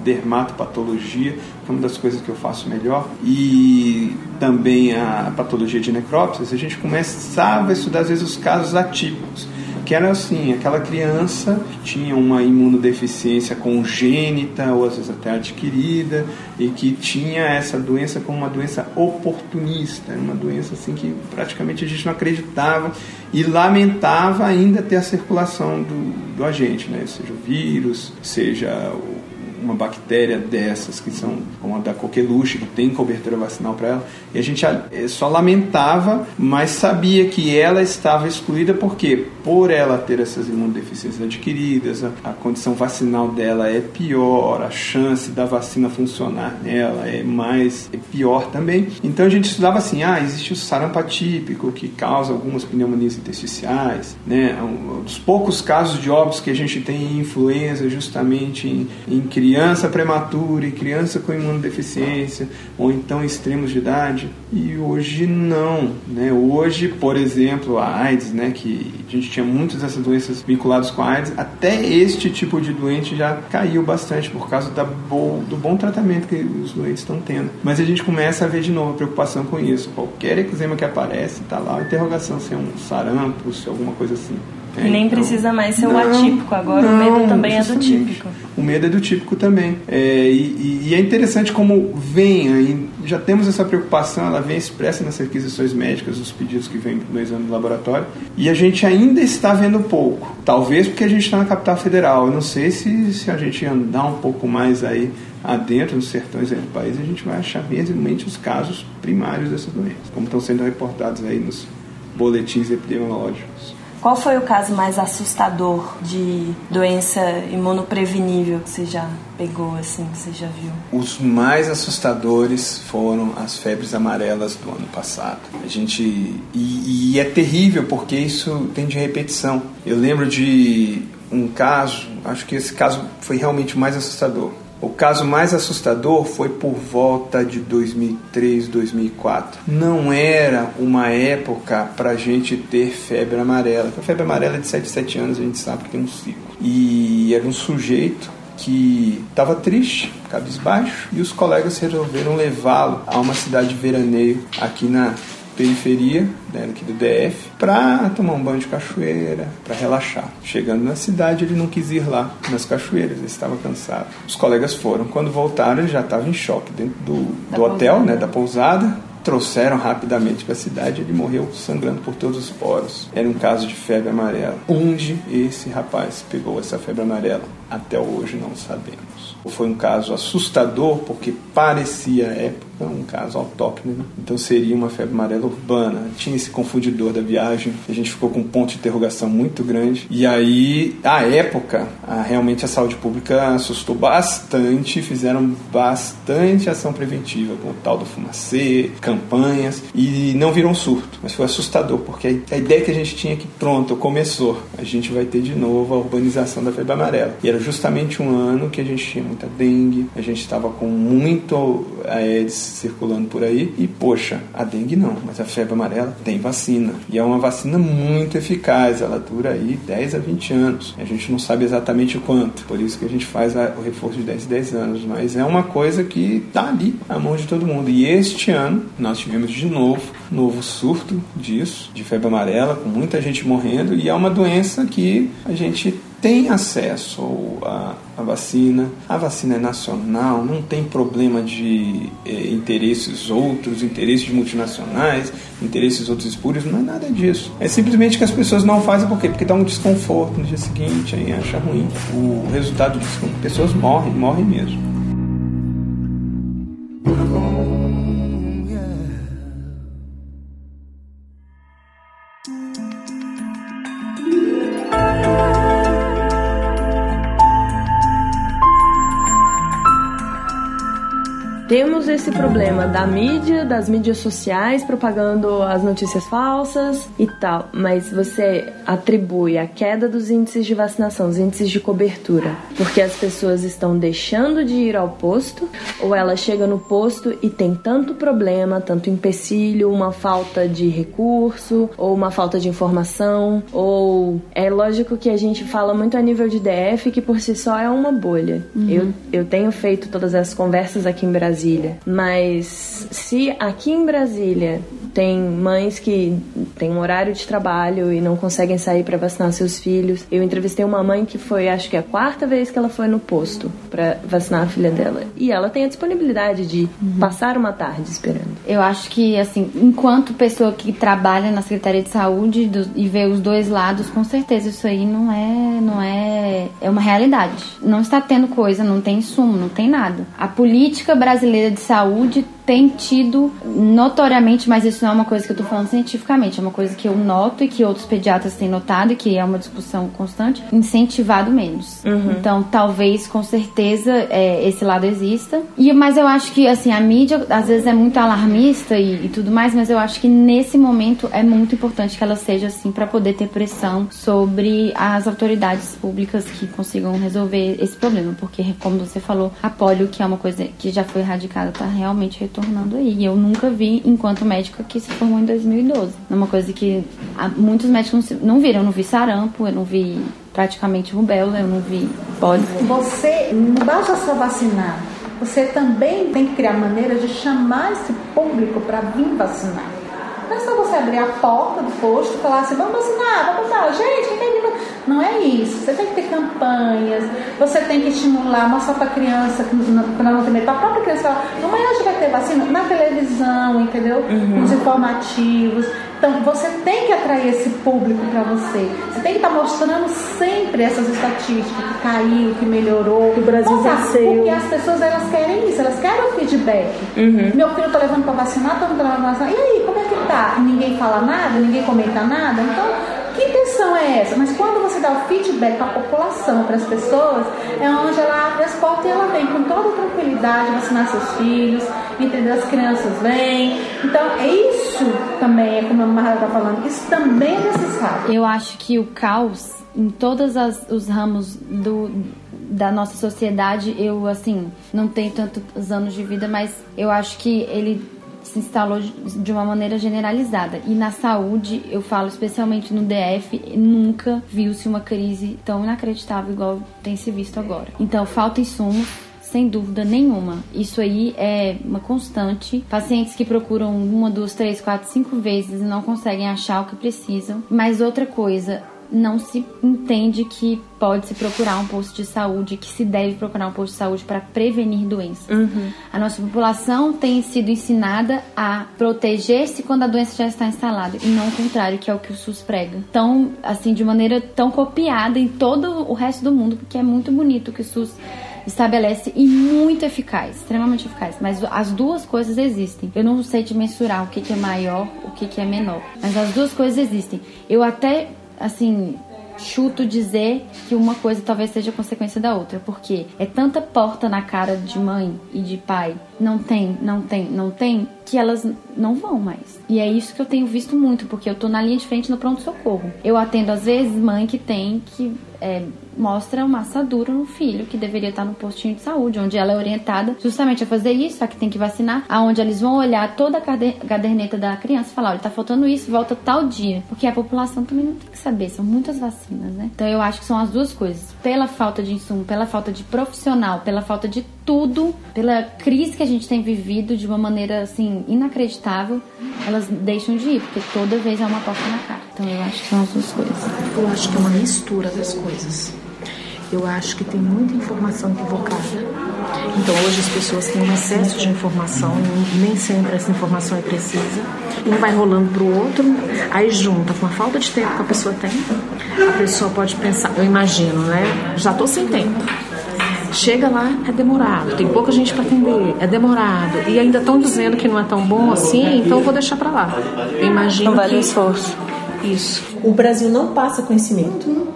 dermatopatologia, que é uma das coisas que eu faço melhor, e também a patologia de necrópsias, a gente começava a estudar às vezes os casos atípicos, que era assim, aquela criança que tinha uma imunodeficiência congênita ou às vezes até adquirida e que tinha essa doença como uma doença oportunista, uma doença assim que praticamente a gente não acreditava e lamentava ainda ter a circulação do, do agente, né? seja o vírus, seja o uma bactéria dessas, que são como a da coqueluche, que tem cobertura vacinal para ela, e a gente eh, só lamentava, mas sabia que ela estava excluída porque, por ela ter essas imunodeficiências adquiridas, a, a condição vacinal dela é pior, a chance da vacina funcionar nela é mais é pior também. Então a gente estudava assim, ah, existe o sarampo atípico que causa algumas pneumonias intersticiais, né? Um dos poucos casos de óbitos que a gente tem em influenza justamente em, em criança prematura, em criança com imunodeficiência, ou então extremos de idade. E hoje não, né? Hoje, por exemplo, a AIDS, né, que a gente tinha muitas dessas doenças vinculadas com a AIDS, até este tipo de doente já caiu bastante por causa da bo do bom tratamento que os doentes estão tendo. Mas a gente começa a ver de novo a preocupação com isso. Qualquer eczema que aparece, está lá a interrogação se é um sarampo, se é alguma coisa assim. É, Nem então, precisa mais ser não, o atípico, agora não, o medo também é do típico. O medo é do típico também. É, e, e, é interessante como vem, já temos essa preocupação, ela vem expressa nas requisições médicas, os pedidos que vêm do exame do laboratório, e a gente ainda está vendo pouco. Talvez porque a gente está na capital federal. Eu não sei se, se a gente andar um pouco mais aí adentro, nos sertões do país, a gente vai achar realmente os casos primários dessas doenças, como estão sendo reportados aí nos boletins epidemiológicos. Qual foi o caso mais assustador de doença imunoprevenível que você já pegou, assim, que você já viu? Os mais assustadores foram as febres amarelas do ano passado. A gente. E, e é terrível porque isso tem de repetição. Eu lembro de um caso, acho que esse caso foi realmente o mais assustador o caso mais assustador foi por volta de 2003, 2004. Não era uma época para a gente ter febre amarela. A febre amarela é de 7 7 anos, a gente sabe que tem um ciclo. E era um sujeito que estava triste, cabisbaixo, e os colegas resolveram levá-lo a uma cidade de veraneio aqui na periferia né, aqui do DF para tomar um banho de cachoeira, para relaxar. Chegando na cidade, ele não quis ir lá nas cachoeiras, ele estava cansado. Os colegas foram. Quando voltaram, ele já estava em choque dentro do, do hotel, né, da pousada. Trouxeram rapidamente para a cidade, ele morreu sangrando por todos os poros. Era um caso de febre amarela. Onde esse rapaz pegou essa febre amarela? Até hoje não sabemos. Foi um caso assustador porque parecia à época um caso autóctone, né? então seria uma febre amarela urbana. Tinha esse confundidor da viagem, a gente ficou com um ponto de interrogação muito grande. E aí, à época, a, realmente a saúde pública assustou bastante, fizeram bastante ação preventiva, com o tal do fumacê, campanhas, e não viram um surto. Mas foi assustador, porque a ideia que a gente tinha é que, pronto, começou, a gente vai ter de novo a urbanização da febre amarela. E era justamente um ano que a gente tinha muita dengue, a gente estava com muito Aedes circulando por aí. E, poxa, a dengue não, mas a febre amarela tem vacina. E é uma vacina muito eficaz, ela dura aí 10 a 20 anos. A gente não sabe exatamente quanto, por isso que a gente faz o reforço de 10 a 10 anos. Mas é uma coisa que está ali, à mão de todo mundo. E este ano, nós tivemos de novo, novo surto disso, de febre amarela, com muita gente morrendo. E é uma doença que a gente tem acesso à, vacina, a vacina é nacional, não tem problema de eh, interesses outros, interesses de multinacionais, interesses outros espúrios, não é nada disso. É simplesmente que as pessoas não fazem por quê? Porque dá um desconforto no dia seguinte, aí acha ruim. O resultado disso, pessoas morrem, morrem mesmo. Da mídia, das mídias sociais propagando as notícias falsas e tal, mas você atribui a queda dos índices de vacinação, os índices de cobertura, porque as pessoas estão deixando de ir ao posto ou ela chega no posto e tem tanto problema, tanto empecilho, uma falta de recurso ou uma falta de informação ou é lógico que a gente fala muito a nível de DF que por si só é uma bolha. Uhum. Eu, eu tenho feito todas essas conversas aqui em Brasília. Mas se aqui em Brasília tem mães que têm um horário de trabalho e não conseguem sair para vacinar seus filhos. Eu entrevistei uma mãe que foi, acho que a quarta vez que ela foi no posto para vacinar a filha dela. E ela tem a disponibilidade de uhum. passar uma tarde esperando. Eu acho que, assim, enquanto pessoa que trabalha na Secretaria de Saúde do, e vê os dois lados, com certeza isso aí não é, não é, é uma realidade. Não está tendo coisa, não tem insumo, não tem nada. A política brasileira de saúde tem tido notoriamente, mas isso não é uma coisa que eu tô falando cientificamente, é uma coisa que eu noto e que outros pediatras têm notado e que é uma discussão constante, incentivado menos. Uhum. Então, talvez, com certeza, é, esse lado exista. E, mas eu acho que, assim, a mídia às vezes é muito alarmista e, e tudo mais, mas eu acho que nesse momento é muito importante que ela seja assim para poder ter pressão sobre as autoridades públicas que consigam resolver esse problema, porque, como você falou, a polio, que é uma coisa que já foi erradicada, tá realmente retornando tornando aí. Eu nunca vi enquanto médica que se formou em 2012. É uma coisa que muitos médicos não viram. Eu não vi sarampo, eu não vi praticamente rubéola, eu não vi pólio. Você, não basta só vacinar, você também tem que criar maneiras de chamar esse público para vir vacinar. Não é só você abrir a porta do posto e falar assim, vamos vacinar, vamos vacinar. Gente, quem tem Não é isso. Você tem que ter campanhas, você tem que estimular, mostrar para a criança, para não ter medo, para a própria criança falar, amanhã a gente vai ter vacina na televisão, entendeu? Uhum. Nos informativos. Então você tem que atrair esse público para você. Você tem que estar tá mostrando sempre essas estatísticas que caiu, que melhorou. Que o Brasil venceu. Porque as pessoas elas querem isso, elas querem o feedback. Uhum. Meu filho tá levando para vacinar, todo mundo tá levando para vacinar. E aí, como é que tá? Ninguém fala nada, ninguém comenta nada. Então que intenção é essa? Mas quando você dá o feedback para a população, para as pessoas, é onde ela abre as portas e ela vem com toda tranquilidade vacinar seus filhos, entendeu? As crianças vêm. Então, é isso também, é como a Marla está falando, isso também é necessário. Eu acho que o caos em todos os ramos do, da nossa sociedade, eu, assim, não tenho tantos anos de vida, mas eu acho que ele se instalou de uma maneira generalizada. E na saúde, eu falo especialmente no DF, nunca viu-se uma crise tão inacreditável igual tem se visto agora. Então, falta insumos, sem dúvida nenhuma. Isso aí é uma constante. Pacientes que procuram uma, duas, três, quatro, cinco vezes e não conseguem achar o que precisam. Mas outra coisa, não se entende que pode se procurar um posto de saúde, que se deve procurar um posto de saúde para prevenir doenças. Uhum. A nossa população tem sido ensinada a proteger-se quando a doença já está instalada e não o contrário, que é o que o SUS prega. Tão, assim, de maneira tão copiada em todo o resto do mundo, porque é muito bonito que o SUS estabelece e muito eficaz, extremamente eficaz. Mas as duas coisas existem. Eu não sei te mensurar o que, que é maior, o que, que é menor, mas as duas coisas existem. Eu até assim, chuto dizer que uma coisa talvez seja consequência da outra, porque é tanta porta na cara de mãe e de pai, não tem, não tem, não tem, que elas não vão mais. E é isso que eu tenho visto muito, porque eu tô na linha de frente no pronto-socorro. Eu atendo às vezes mãe que tem que é, mostra uma assadura no filho que deveria estar no postinho de saúde, onde ela é orientada justamente a fazer isso, a que tem que vacinar, aonde eles vão olhar toda a caderneta da criança e falar, olha, tá faltando isso, volta tal dia. Porque a população também não tem que saber, são muitas vacinas, né? Então eu acho que são as duas coisas. Pela falta de insumo, pela falta de profissional, pela falta de tudo, pela crise que a gente tem vivido de uma maneira assim inacreditável, elas deixam de ir, porque toda vez é uma porta na cara. Então eu acho que são as duas coisas. Eu acho que é uma mistura das coisas. Eu acho que tem muita informação equivocada. Então hoje as pessoas têm um excesso de informação, nem sempre essa informação é precisa. Um vai rolando para o outro, aí junta com a falta de tempo que a pessoa tem, a pessoa pode pensar, eu imagino, né? Já estou sem tempo. Chega lá, é demorado, tem pouca gente para atender, é demorado. E ainda estão dizendo que não é tão bom assim, então eu vou deixar para lá. Eu imagino. Não vale que... o esforço. Isso. O Brasil não passa conhecimento.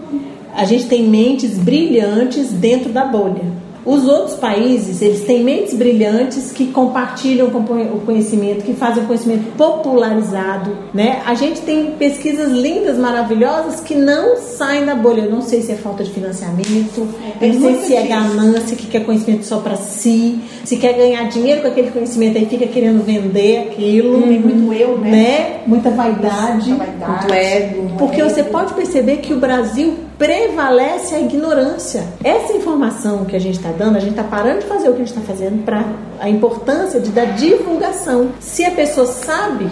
A gente tem mentes brilhantes dentro da bolha. Os outros países, eles têm mentes brilhantes que compartilham o conhecimento, que fazem o conhecimento popularizado, né? A gente tem pesquisas lindas, maravilhosas que não saem da bolha. Eu não sei se é falta de financiamento, é, não sei se é ganância, que quer conhecimento só para si, se quer ganhar dinheiro com aquele conhecimento aí fica querendo vender aquilo. Tem muito eu, né? né? Muita vaidade, Muita vaidade. muito ego. Porque você pode perceber que o Brasil prevalece a ignorância. Essa informação que a gente está dando, a gente está parando de fazer o que a gente está fazendo para a importância de dar divulgação. Se a pessoa sabe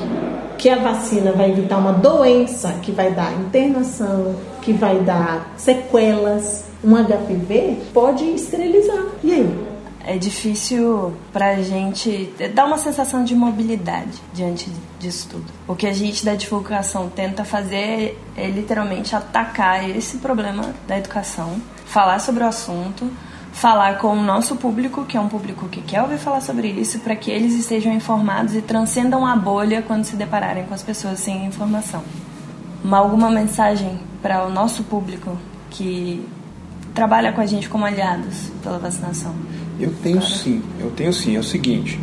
que a vacina vai evitar uma doença que vai dar internação, que vai dar sequelas, um HPV, pode esterilizar. E aí? É difícil pra gente dar uma sensação de mobilidade diante disso tudo. O que a gente da divulgação tenta fazer é literalmente atacar esse problema da educação, falar sobre o assunto, falar com o nosso público, que é um público que quer ouvir falar sobre isso, para que eles estejam informados e transcendam a bolha quando se depararem com as pessoas sem informação. Uma, alguma mensagem para o nosso público que trabalha com a gente como aliados pela vacinação? Eu tenho sim, eu tenho sim. É o seguinte,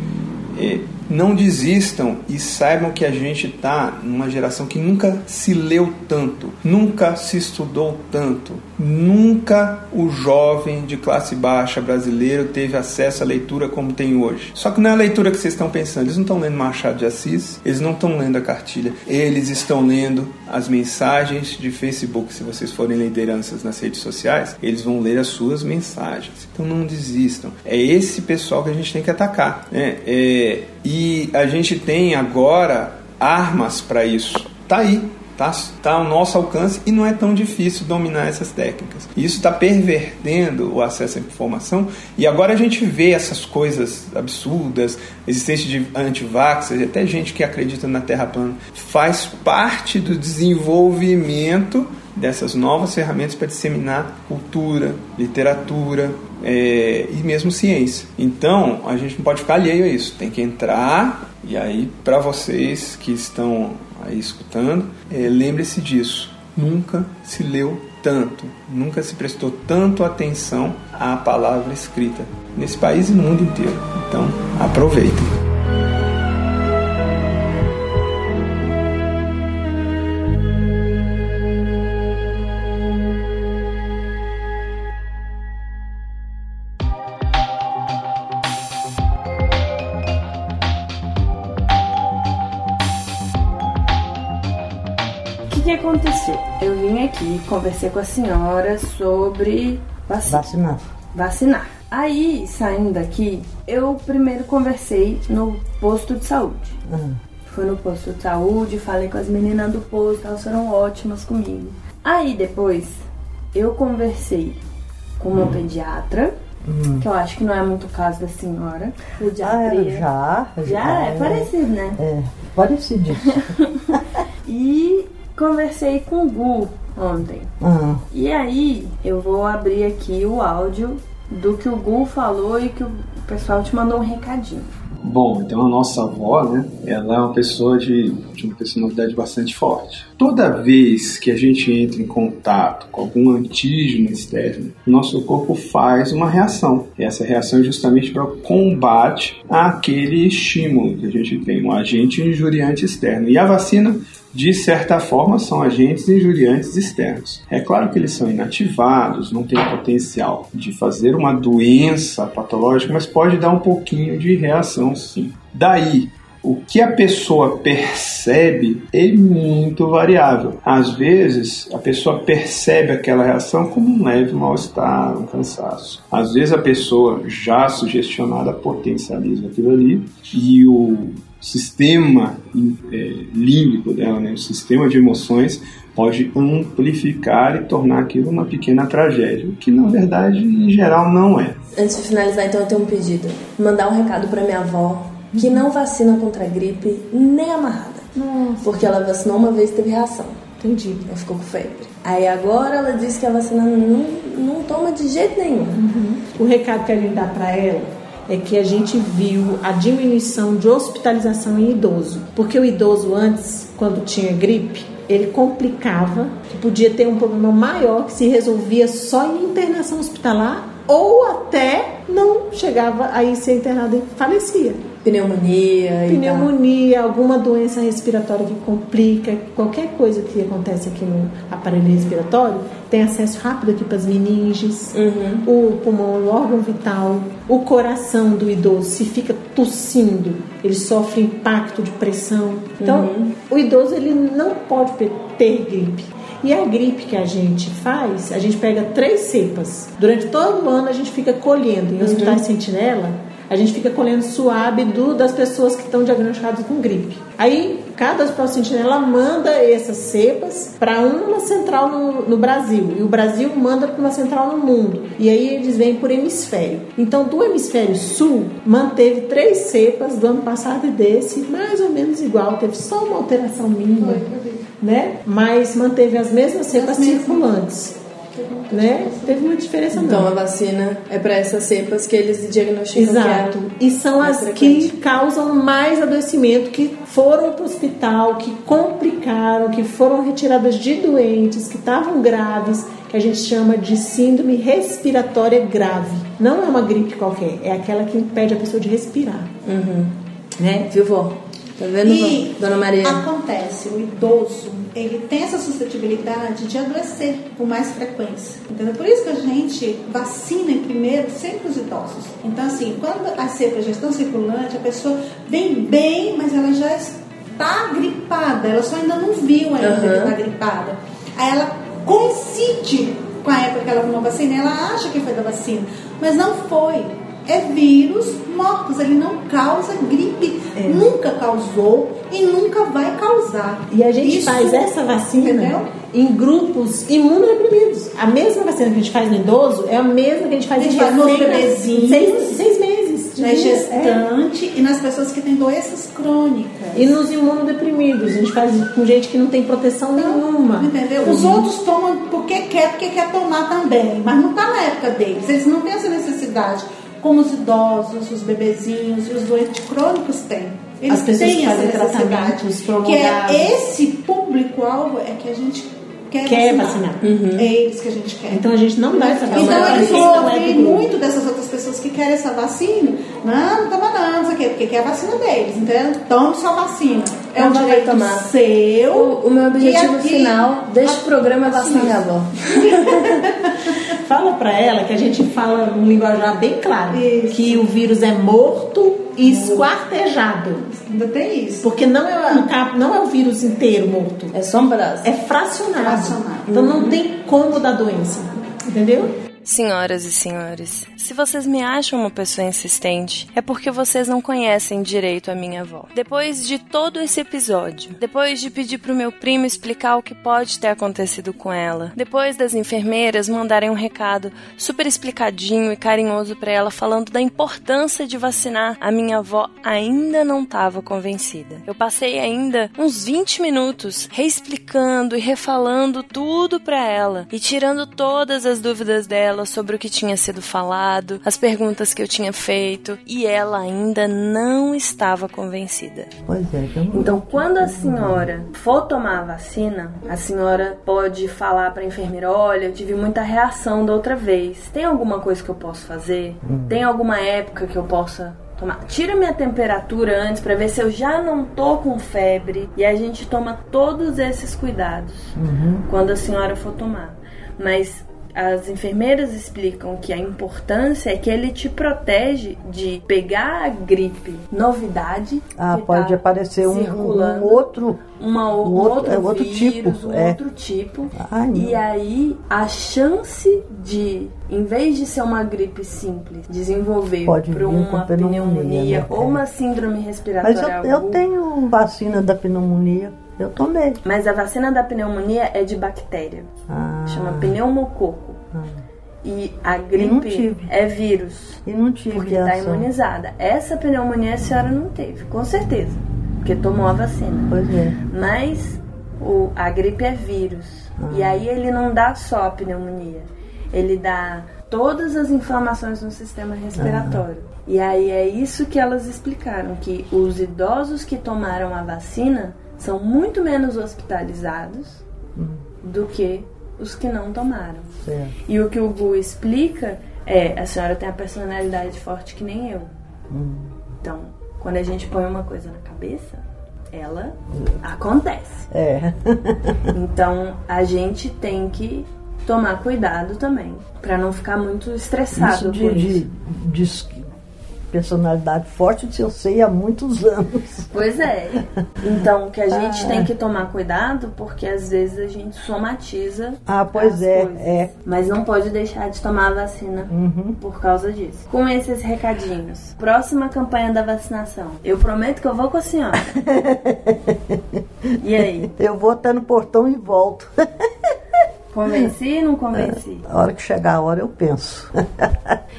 é, não desistam e saibam que a gente está numa geração que nunca se leu tanto, nunca se estudou tanto, nunca o jovem de classe baixa brasileiro teve acesso à leitura como tem hoje. Só que não é a leitura que vocês estão pensando, eles não estão lendo Machado de Assis, eles não estão lendo a cartilha, eles estão lendo as mensagens de Facebook. Se vocês forem lideranças nas redes sociais, eles vão ler as suas mensagens. Então não desistam. É esse pessoal que a gente tem que atacar. Né? É, e a gente tem agora armas para isso. Tá aí, tá, tá ao nosso alcance e não é tão difícil dominar essas técnicas. Isso está pervertendo o acesso à informação e agora a gente vê essas coisas absurdas, existência de antivaxxers, até gente que acredita na Terra plana, faz parte do desenvolvimento dessas novas ferramentas para disseminar cultura, literatura, é, e mesmo ciência. Então, a gente não pode ficar alheio a isso, tem que entrar. E aí, para vocês que estão aí escutando, é, lembre-se disso. Nunca se leu tanto, nunca se prestou tanto atenção à palavra escrita nesse país e no mundo inteiro. Então, aproveitem. Aqui, conversei com a senhora sobre vacinar. Vacinar. Aí, saindo daqui, eu primeiro conversei no posto de saúde. Uhum. Fui no posto de saúde, falei com as meninas do posto, elas foram ótimas comigo. Aí depois, eu conversei com uma uhum. pediatra, uhum. que eu acho que não é muito o caso da senhora. Pediatria. Ah, já, já. Já é, é parecido, né? É, parecido. [LAUGHS] e conversei com o Gu, ontem. Uhum. E aí eu vou abrir aqui o áudio do que o Gu falou e que o pessoal te mandou um recadinho. Bom, então a nossa avó, né, ela é uma pessoa de, de uma personalidade bastante forte. Toda vez que a gente entra em contato com algum antígeno externo, nosso corpo faz uma reação. E essa reação é justamente para o combate àquele estímulo que a gente tem, um agente injuriante externo. E a vacina de certa forma, são agentes injuriantes externos. É claro que eles são inativados, não têm potencial de fazer uma doença patológica, mas pode dar um pouquinho de reação sim. Daí, o que a pessoa percebe é muito variável. Às vezes, a pessoa percebe aquela reação como um leve mal-estar, um cansaço. Às vezes, a pessoa já sugestionada potencializa aquilo ali e o sistema é, límbico dela, né, o sistema de emoções, pode amplificar e tornar aquilo uma pequena tragédia, o que na verdade em geral não é. Antes de finalizar, então eu tenho um pedido: mandar um recado para minha avó que não vacina contra a gripe nem amarrada, Nossa. porque ela vacinou uma vez e teve reação. Entendi. Ela ficou com febre. Aí agora ela disse que a vacina não, não toma de jeito nenhum. Uhum. O recado que a gente dá para ela é que a gente viu a diminuição de hospitalização em idoso. Porque o idoso antes, quando tinha gripe, ele complicava, podia ter um problema maior que se resolvia só em internação hospitalar ou até não chegava a ser internado e falecia. Pneumonia. Pneumonia, alguma doença respiratória que complica, qualquer coisa que acontece aqui no aparelho respiratório, tem acesso rápido aqui para as meninges, uhum. o pulmão, o órgão vital, o coração do idoso, se fica tossindo, ele sofre impacto de pressão. Então, uhum. o idoso ele não pode ter gripe. E a gripe que a gente faz, a gente pega três cepas. Durante todo o ano a gente fica colhendo em hospitais uhum. sentinela a gente fica colhendo suave do, das pessoas que estão diagnosticadas com gripe. Aí cada hospital sentinela manda essas cepas para uma central no, no, Brasil e o Brasil manda para uma central no mundo. E aí eles vêm por hemisfério. Então, do hemisfério sul, manteve três cepas do ano passado e desse, mais ou menos igual, teve só uma alteração mínima, né? Mas manteve as mesmas cepas circulantes né? Teve uma diferença Então não. a vacina é para essas cepas que eles diagnosticam Exato. que é E são as frequente. que causam mais adoecimento, que foram para o hospital, que complicaram, que foram retiradas de doentes, que estavam graves, que a gente chama de síndrome respiratória grave. Não é uma gripe qualquer, é aquela que impede a pessoa de respirar. Uhum. Né? Viu, vó? Tá vendo, E? Dona Maria? acontece, o idoso, ele tem essa suscetibilidade de adoecer com mais frequência. Entendeu? Por isso que a gente vacina em primeiro sempre os idosos. Então, assim, quando as cepas já estão circulantes, a pessoa vem bem, mas ela já está gripada, ela só ainda não viu ainda Uhum. que está gripada. Aí ela coincide com a época que ela tomou vacina, e ela acha que foi da vacina, mas não foi. É vírus mortos, ele não causa gripe, nunca causou e nunca vai causar. E a gente Isso- faz essa vacina Entendeu? em grupos imunodeprimidos. A mesma vacina que a gente faz no idoso é a mesma que a gente faz A gente faz nos bebezinhos. seis, seis meses. Na. É. gestante e nas pessoas que têm doenças crônicas. E nos imunodeprimidos, a gente faz com gente que não tem proteção nenhuma. Entendeu? Os outros tomam porque quer, porque quer tomar também, mas não está na época deles. Eles não têm essa necessidade, como os idosos, os bebezinhos e os doentes crônicos têm. Eles As pessoas têm que essa fazem tratamentos Que prolongados. é esse público-alvo é que a gente quer, Quer vacinar. vacinar. É eles que a gente quer. Então a gente não dá essa vacina. Então eles quem não é muito dessas outras pessoas que querem essa vacina. Não, não toma não, não sei o quê, porque quer a vacina deles. Então tome sua vacina. É um direito tomar. seu. O, o meu objetivo aqui- final deste programa é vacinar minha avó. [LAUGHS] Fala pra ela que a gente fala um linguajar bem claro. Que o vírus é morto e esquartejado. Ainda tem isso. Porque não é, o cap- não é o vírus inteiro morto. É só um pedaço. É fracionado. Fracionado. Então não tem como dar doença. Entendeu? Senhoras e senhores, se vocês me acham uma pessoa insistente, é porque vocês não conhecem direito a minha avó. Depois de todo esse episódio, depois de pedir pro meu primo explicar o que pode ter acontecido com ela, depois das enfermeiras mandarem um recado super explicadinho e carinhoso pra ela falando da importância de vacinar, a minha avó ainda não estava convencida. Eu passei ainda uns 20 minutos reexplicando e refalando tudo pra ela e tirando todas as dúvidas dela sobre o que tinha sido falado, as perguntas que eu tinha feito, e ela ainda não estava convencida. Pois é, não- Então, quando a senhora for tomar a vacina, a senhora pode falar para a enfermeira: olha, eu tive muita reação da outra vez. Tem alguma coisa que eu posso fazer? Tem alguma época que eu possa tomar? Tira minha temperatura antes para ver se eu já não tô com febre. E a gente toma todos esses cuidados quando a senhora for tomar. Mas as enfermeiras explicam que a importância é que ele te protege de pegar a gripe novidade. Ah, que pode tá aparecer um, um- outro. uma, um um outro- outro, é outro vírus, tipo, um é. outro tipo. Ai, não. e aí a chance de, em vez de ser uma gripe simples, desenvolver Pode com uma pneumonia, pneumonia né? ou É. uma síndrome respiratória Mas eu, eu tenho vacina da pneumonia. Eu tomei. Mas a vacina da pneumonia é de bactéria. Ah, Chama pneumococo. E a gripe tive. é vírus. e não tive Porque está imunizada. Essa pneumonia a senhora não teve, com certeza. Porque tomou a vacina. Pois é. Mas o, a gripe é vírus. E aí ele não dá só a pneumonia. Ele dá todas as inflamações no sistema respiratório. E aí é isso que elas explicaram, que os idosos que tomaram a vacina são muito menos hospitalizados do que os que não tomaram. Certo. E o que o Gu explica é, a senhora tem a personalidade forte que nem eu. Então, quando a gente põe uma coisa na cabeça, ela acontece. É. [LAUGHS] Então, a gente tem que tomar cuidado também, Pra não ficar muito estressado Isso de, de, que personalidade forte se eu sei há muitos [LAUGHS] anos. Pois é. Então, que a gente Ah. tem que tomar cuidado, porque às vezes a gente somatiza. Ah, pois é, coisas. é. Mas não pode deixar de tomar a vacina Uhum. por causa disso. Com esses recadinhos. Próxima campanha da vacinação. Eu prometo que eu vou com a senhora. [LAUGHS] e aí? Eu vou até no portão e volto. [LAUGHS] Convenci ou não convenci? A hora que chegar a hora eu penso. [LAUGHS]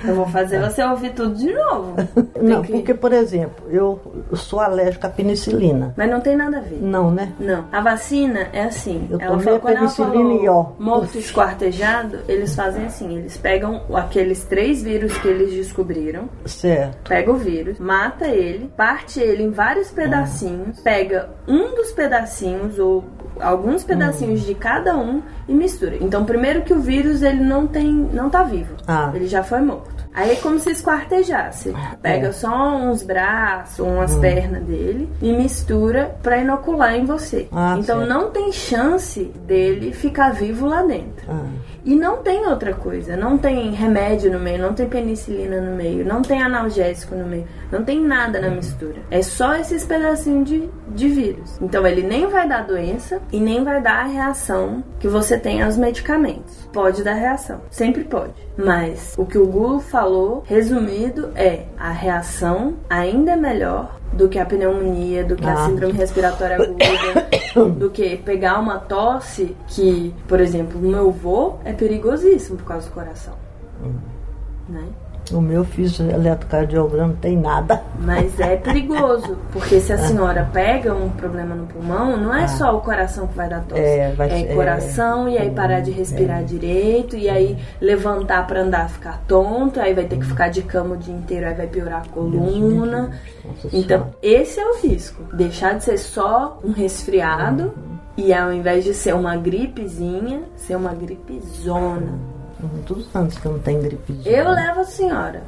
Eu vou fazer você ouvir tudo de novo. [LAUGHS] Não, que- porque, por exemplo, eu sou alérgica à penicilina. Mas não tem nada a ver. Não, né? Não. A vacina é assim. Eu ela falou, a penicilina e ó. falou morto esquartejado, eles fazem assim. Eles pegam aqueles três vírus que eles descobriram, Certo. pega o vírus, mata ele, parte ele em vários pedacinhos, pega um dos pedacinhos ou alguns pedacinhos de cada um e mistura. Então, primeiro que o vírus ele não tem, não tá vivo. Ah. Ele já foi morto. Aí é como se esquartejasse. Pega É. só uns braços, umas pernas dele e mistura pra inocular em você. Ah, então certo. não tem chance dele ficar vivo lá dentro. Ah, E não tem outra coisa, não tem remédio no meio, não tem penicilina no meio, não tem analgésico no meio, não tem nada na mistura. É só esses pedacinhos de, de vírus. Então ele nem vai dar doença e nem vai dar a reação que você tem aos medicamentos. Pode dar reação, sempre pode. Mas o que o Gu falou, resumido, é a reação ainda é melhor do que a pneumonia, do que a Ah. síndrome respiratória aguda, [COUGHS] [LAUGHS] do que pegar uma tosse que, por exemplo, o meu vô é perigosíssimo por causa do coração. Né? O meu fiz eletrocardiograma, não tem nada. Mas é perigoso, porque se a senhora pega um problema no pulmão, não é só o coração que vai dar tosse. É, vai ser- coração, e aí parar de respirar direito, e aí levantar pra andar ficar tonto, aí vai ter que ficar de cama o dia inteiro, aí vai piorar a coluna. Então, esse é o risco. Deixar de ser só um resfriado e ao invés de ser uma gripezinha, ser uma gripezona. Muitos anos que eu não tenho gripe. Eu levo a senhora.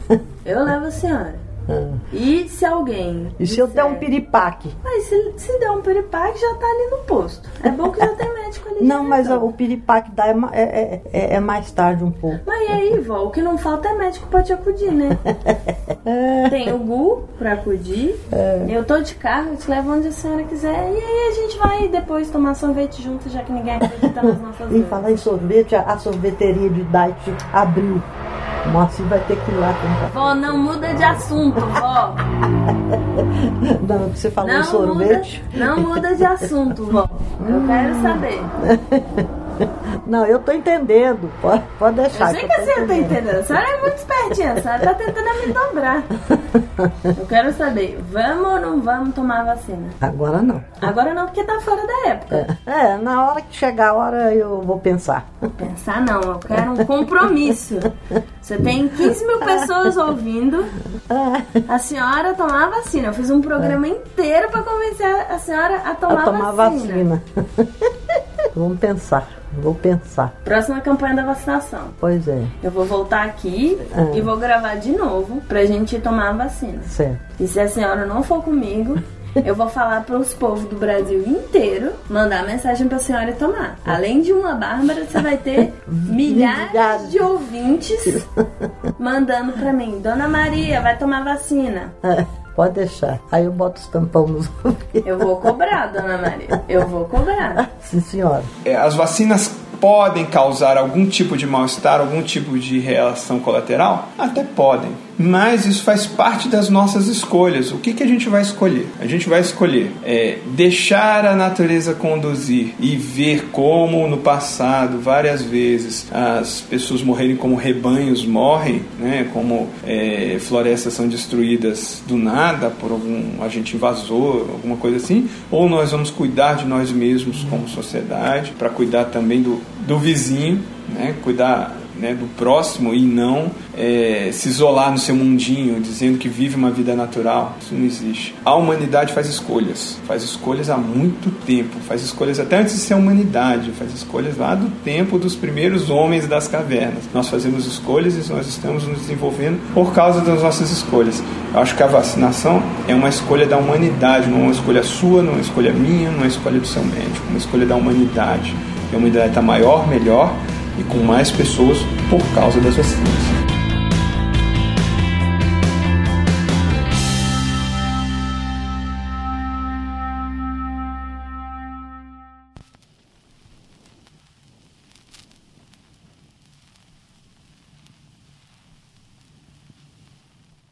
Eu levo a senhora. Ah. E se alguém. E se eu der um piripaque? Mas se, se der um piripaque, já tá ali no posto. É bom que já tem [LAUGHS] médico ali. Não, mas o piripaque dá é, é, é- é- é mais tarde um pouco. Mas e aí, vó? O que não falta é médico pra te acudir, né? [LAUGHS] Tem o Gu pra acudir. É. Eu tô de carro, eu te levo onde a senhora quiser. E aí a gente vai depois tomar sorvete junto, já que ninguém acredita nas [LAUGHS] nossas E falar em sorvete, a, a sorveteria de Diet abriu. O Moacir vai ter que ir lá comprar. Vó, não muda de assunto, vó. Não, você falou Não sorvete. muda, não muda de assunto, vó. Eu quero saber. [LAUGHS] Não, eu tô entendendo. Pode, pode Eu deixar. sei eu que a tô senhora tá entendendo. A senhora é muito espertinha. A senhora tá tentando me dobrar. Eu quero saber, vamos ou não vamos tomar a vacina? Agora não. Agora não, porque tá fora da época. É, na hora que chegar a hora eu vou pensar. Pensar não, eu quero um compromisso. Você tem 15 mil pessoas ouvindo a senhora tomar a vacina. Eu fiz um programa inteiro pra convencer a senhora a tomar, a tomar a vacina. Vamos pensar. Vou pensar. Próxima campanha da vacinação. Pois é, Eu vou voltar aqui Ah. e vou gravar de novo pra gente tomar a vacina. certo. E se a senhora não for comigo, [LAUGHS] eu vou falar para os povos do Brasil inteiro, mandar mensagem pra senhora ir tomar. Além de uma Bárbara, você vai ter [LAUGHS] milhares de ouvintes [LAUGHS] mandando pra mim: Dona Maria, vai tomar vacina. Pode deixar. Aí eu boto os tampão nos ouvidos. [LAUGHS] Eu vou cobrar, Dona Maria. Eu vou cobrar. Sim, senhora. É, as vacinas podem causar algum tipo de mal-estar, algum tipo de reação colateral? Até podem. Mas isso faz parte das nossas escolhas. O que, que a gente vai escolher? A gente vai escolher é, deixar a natureza conduzir e ver como no passado, várias vezes, as pessoas morrerem como rebanhos morrem, né? como é, florestas são destruídas do nada por algum agente invasor, alguma coisa assim, ou nós vamos cuidar de nós mesmos como sociedade, para cuidar também do, do vizinho, né? cuidar né, do próximo e não é, se isolar no seu mundinho, dizendo que vive uma vida natural. Isso não existe. A humanidade faz escolhas, faz escolhas há muito tempo, faz escolhas até antes de ser humanidade, faz escolhas lá do tempo dos primeiros homens das cavernas. Nós fazemos escolhas e nós estamos nos desenvolvendo por causa das nossas escolhas. Eu acho que a vacinação é uma escolha da humanidade, não é uma escolha sua, não é uma escolha minha, não é uma escolha do seu médico, é uma escolha da humanidade. A humanidade está maior, melhor e com mais pessoas por causa das vacinas.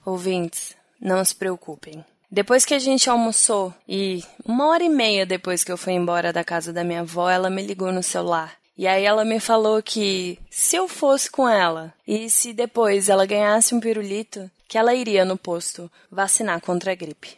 Ouvintes, não se preocupem. Depois que a gente almoçou e uma hora e meia depois que eu fui embora da casa da minha avó, ela me ligou no celular e aí ela me falou que se eu fosse com ela e se depois ela ganhasse um pirulito, que ela iria no posto vacinar contra a gripe.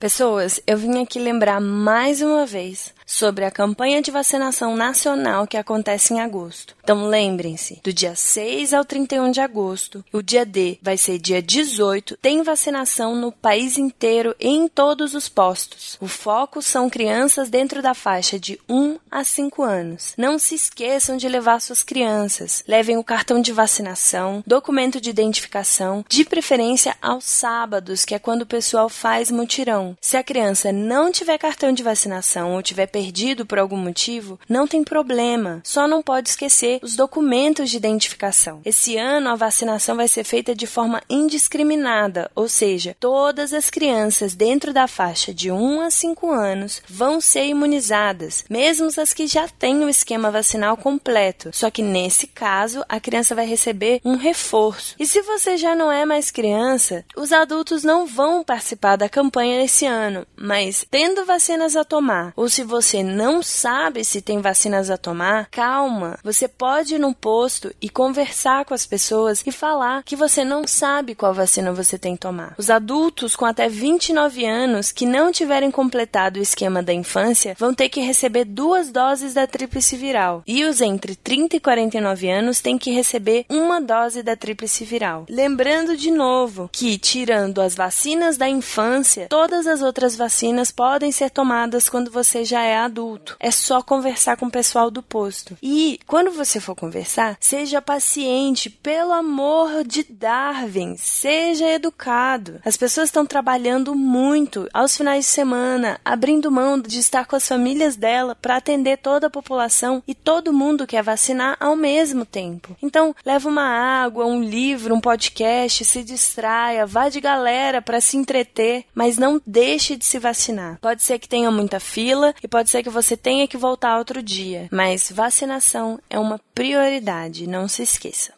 Pessoas, eu vim aqui lembrar mais uma vez sobre a campanha de vacinação nacional que acontece em agosto. Então lembrem-se, do dia 6 ao 31 de agosto, o dia D vai ser dia 18, tem vacinação no país inteiro em todos os postos. O foco são crianças dentro da faixa de 1 a 5 anos. Não se esqueçam de levar suas crianças. Levem o cartão de vacinação, documento de identificação, de preferência aos sábados, que é quando o pessoal faz mutirão. Se a criança não tiver cartão de vacinação ou tiver perdido por algum motivo, não tem problema. Só não pode esquecer os documentos de identificação. Esse ano a vacinação vai ser feita de forma indiscriminada, ou seja, todas as crianças dentro da faixa de 1 a 5 anos vão ser imunizadas, mesmo as que já têm o esquema vacinal completo. Só que nesse caso, a criança vai receber um reforço. E se você já não é mais criança, os adultos não vão participar da campanha esse ano, mas tendo vacinas a tomar, ou se você você não sabe se tem vacinas a tomar, calma. Você pode ir no posto e conversar com as pessoas e falar que você não sabe qual vacina você tem que tomar. Os adultos com até 29 anos que não tiverem completado o esquema da infância vão ter que receber duas doses da tríplice viral. E os entre 30 e 49 anos têm que receber uma dose da tríplice viral. Lembrando de novo que, tirando as vacinas da infância, todas as outras vacinas podem ser tomadas quando você já é é adulto. É só conversar com o pessoal do posto. E quando você for conversar, seja paciente, pelo amor de Darwin, seja educado. As pessoas estão trabalhando muito aos finais de semana, abrindo mão de estar com as famílias dela para atender toda a população e todo mundo quer vacinar ao mesmo tempo. Então, leva uma água, um livro, um podcast, se distraia, vá de galera para se entreter, mas não deixe de se vacinar. Pode ser que tenha muita fila e pode pode ser que você tenha que voltar outro dia, mas vacinação é uma prioridade, não se esqueça.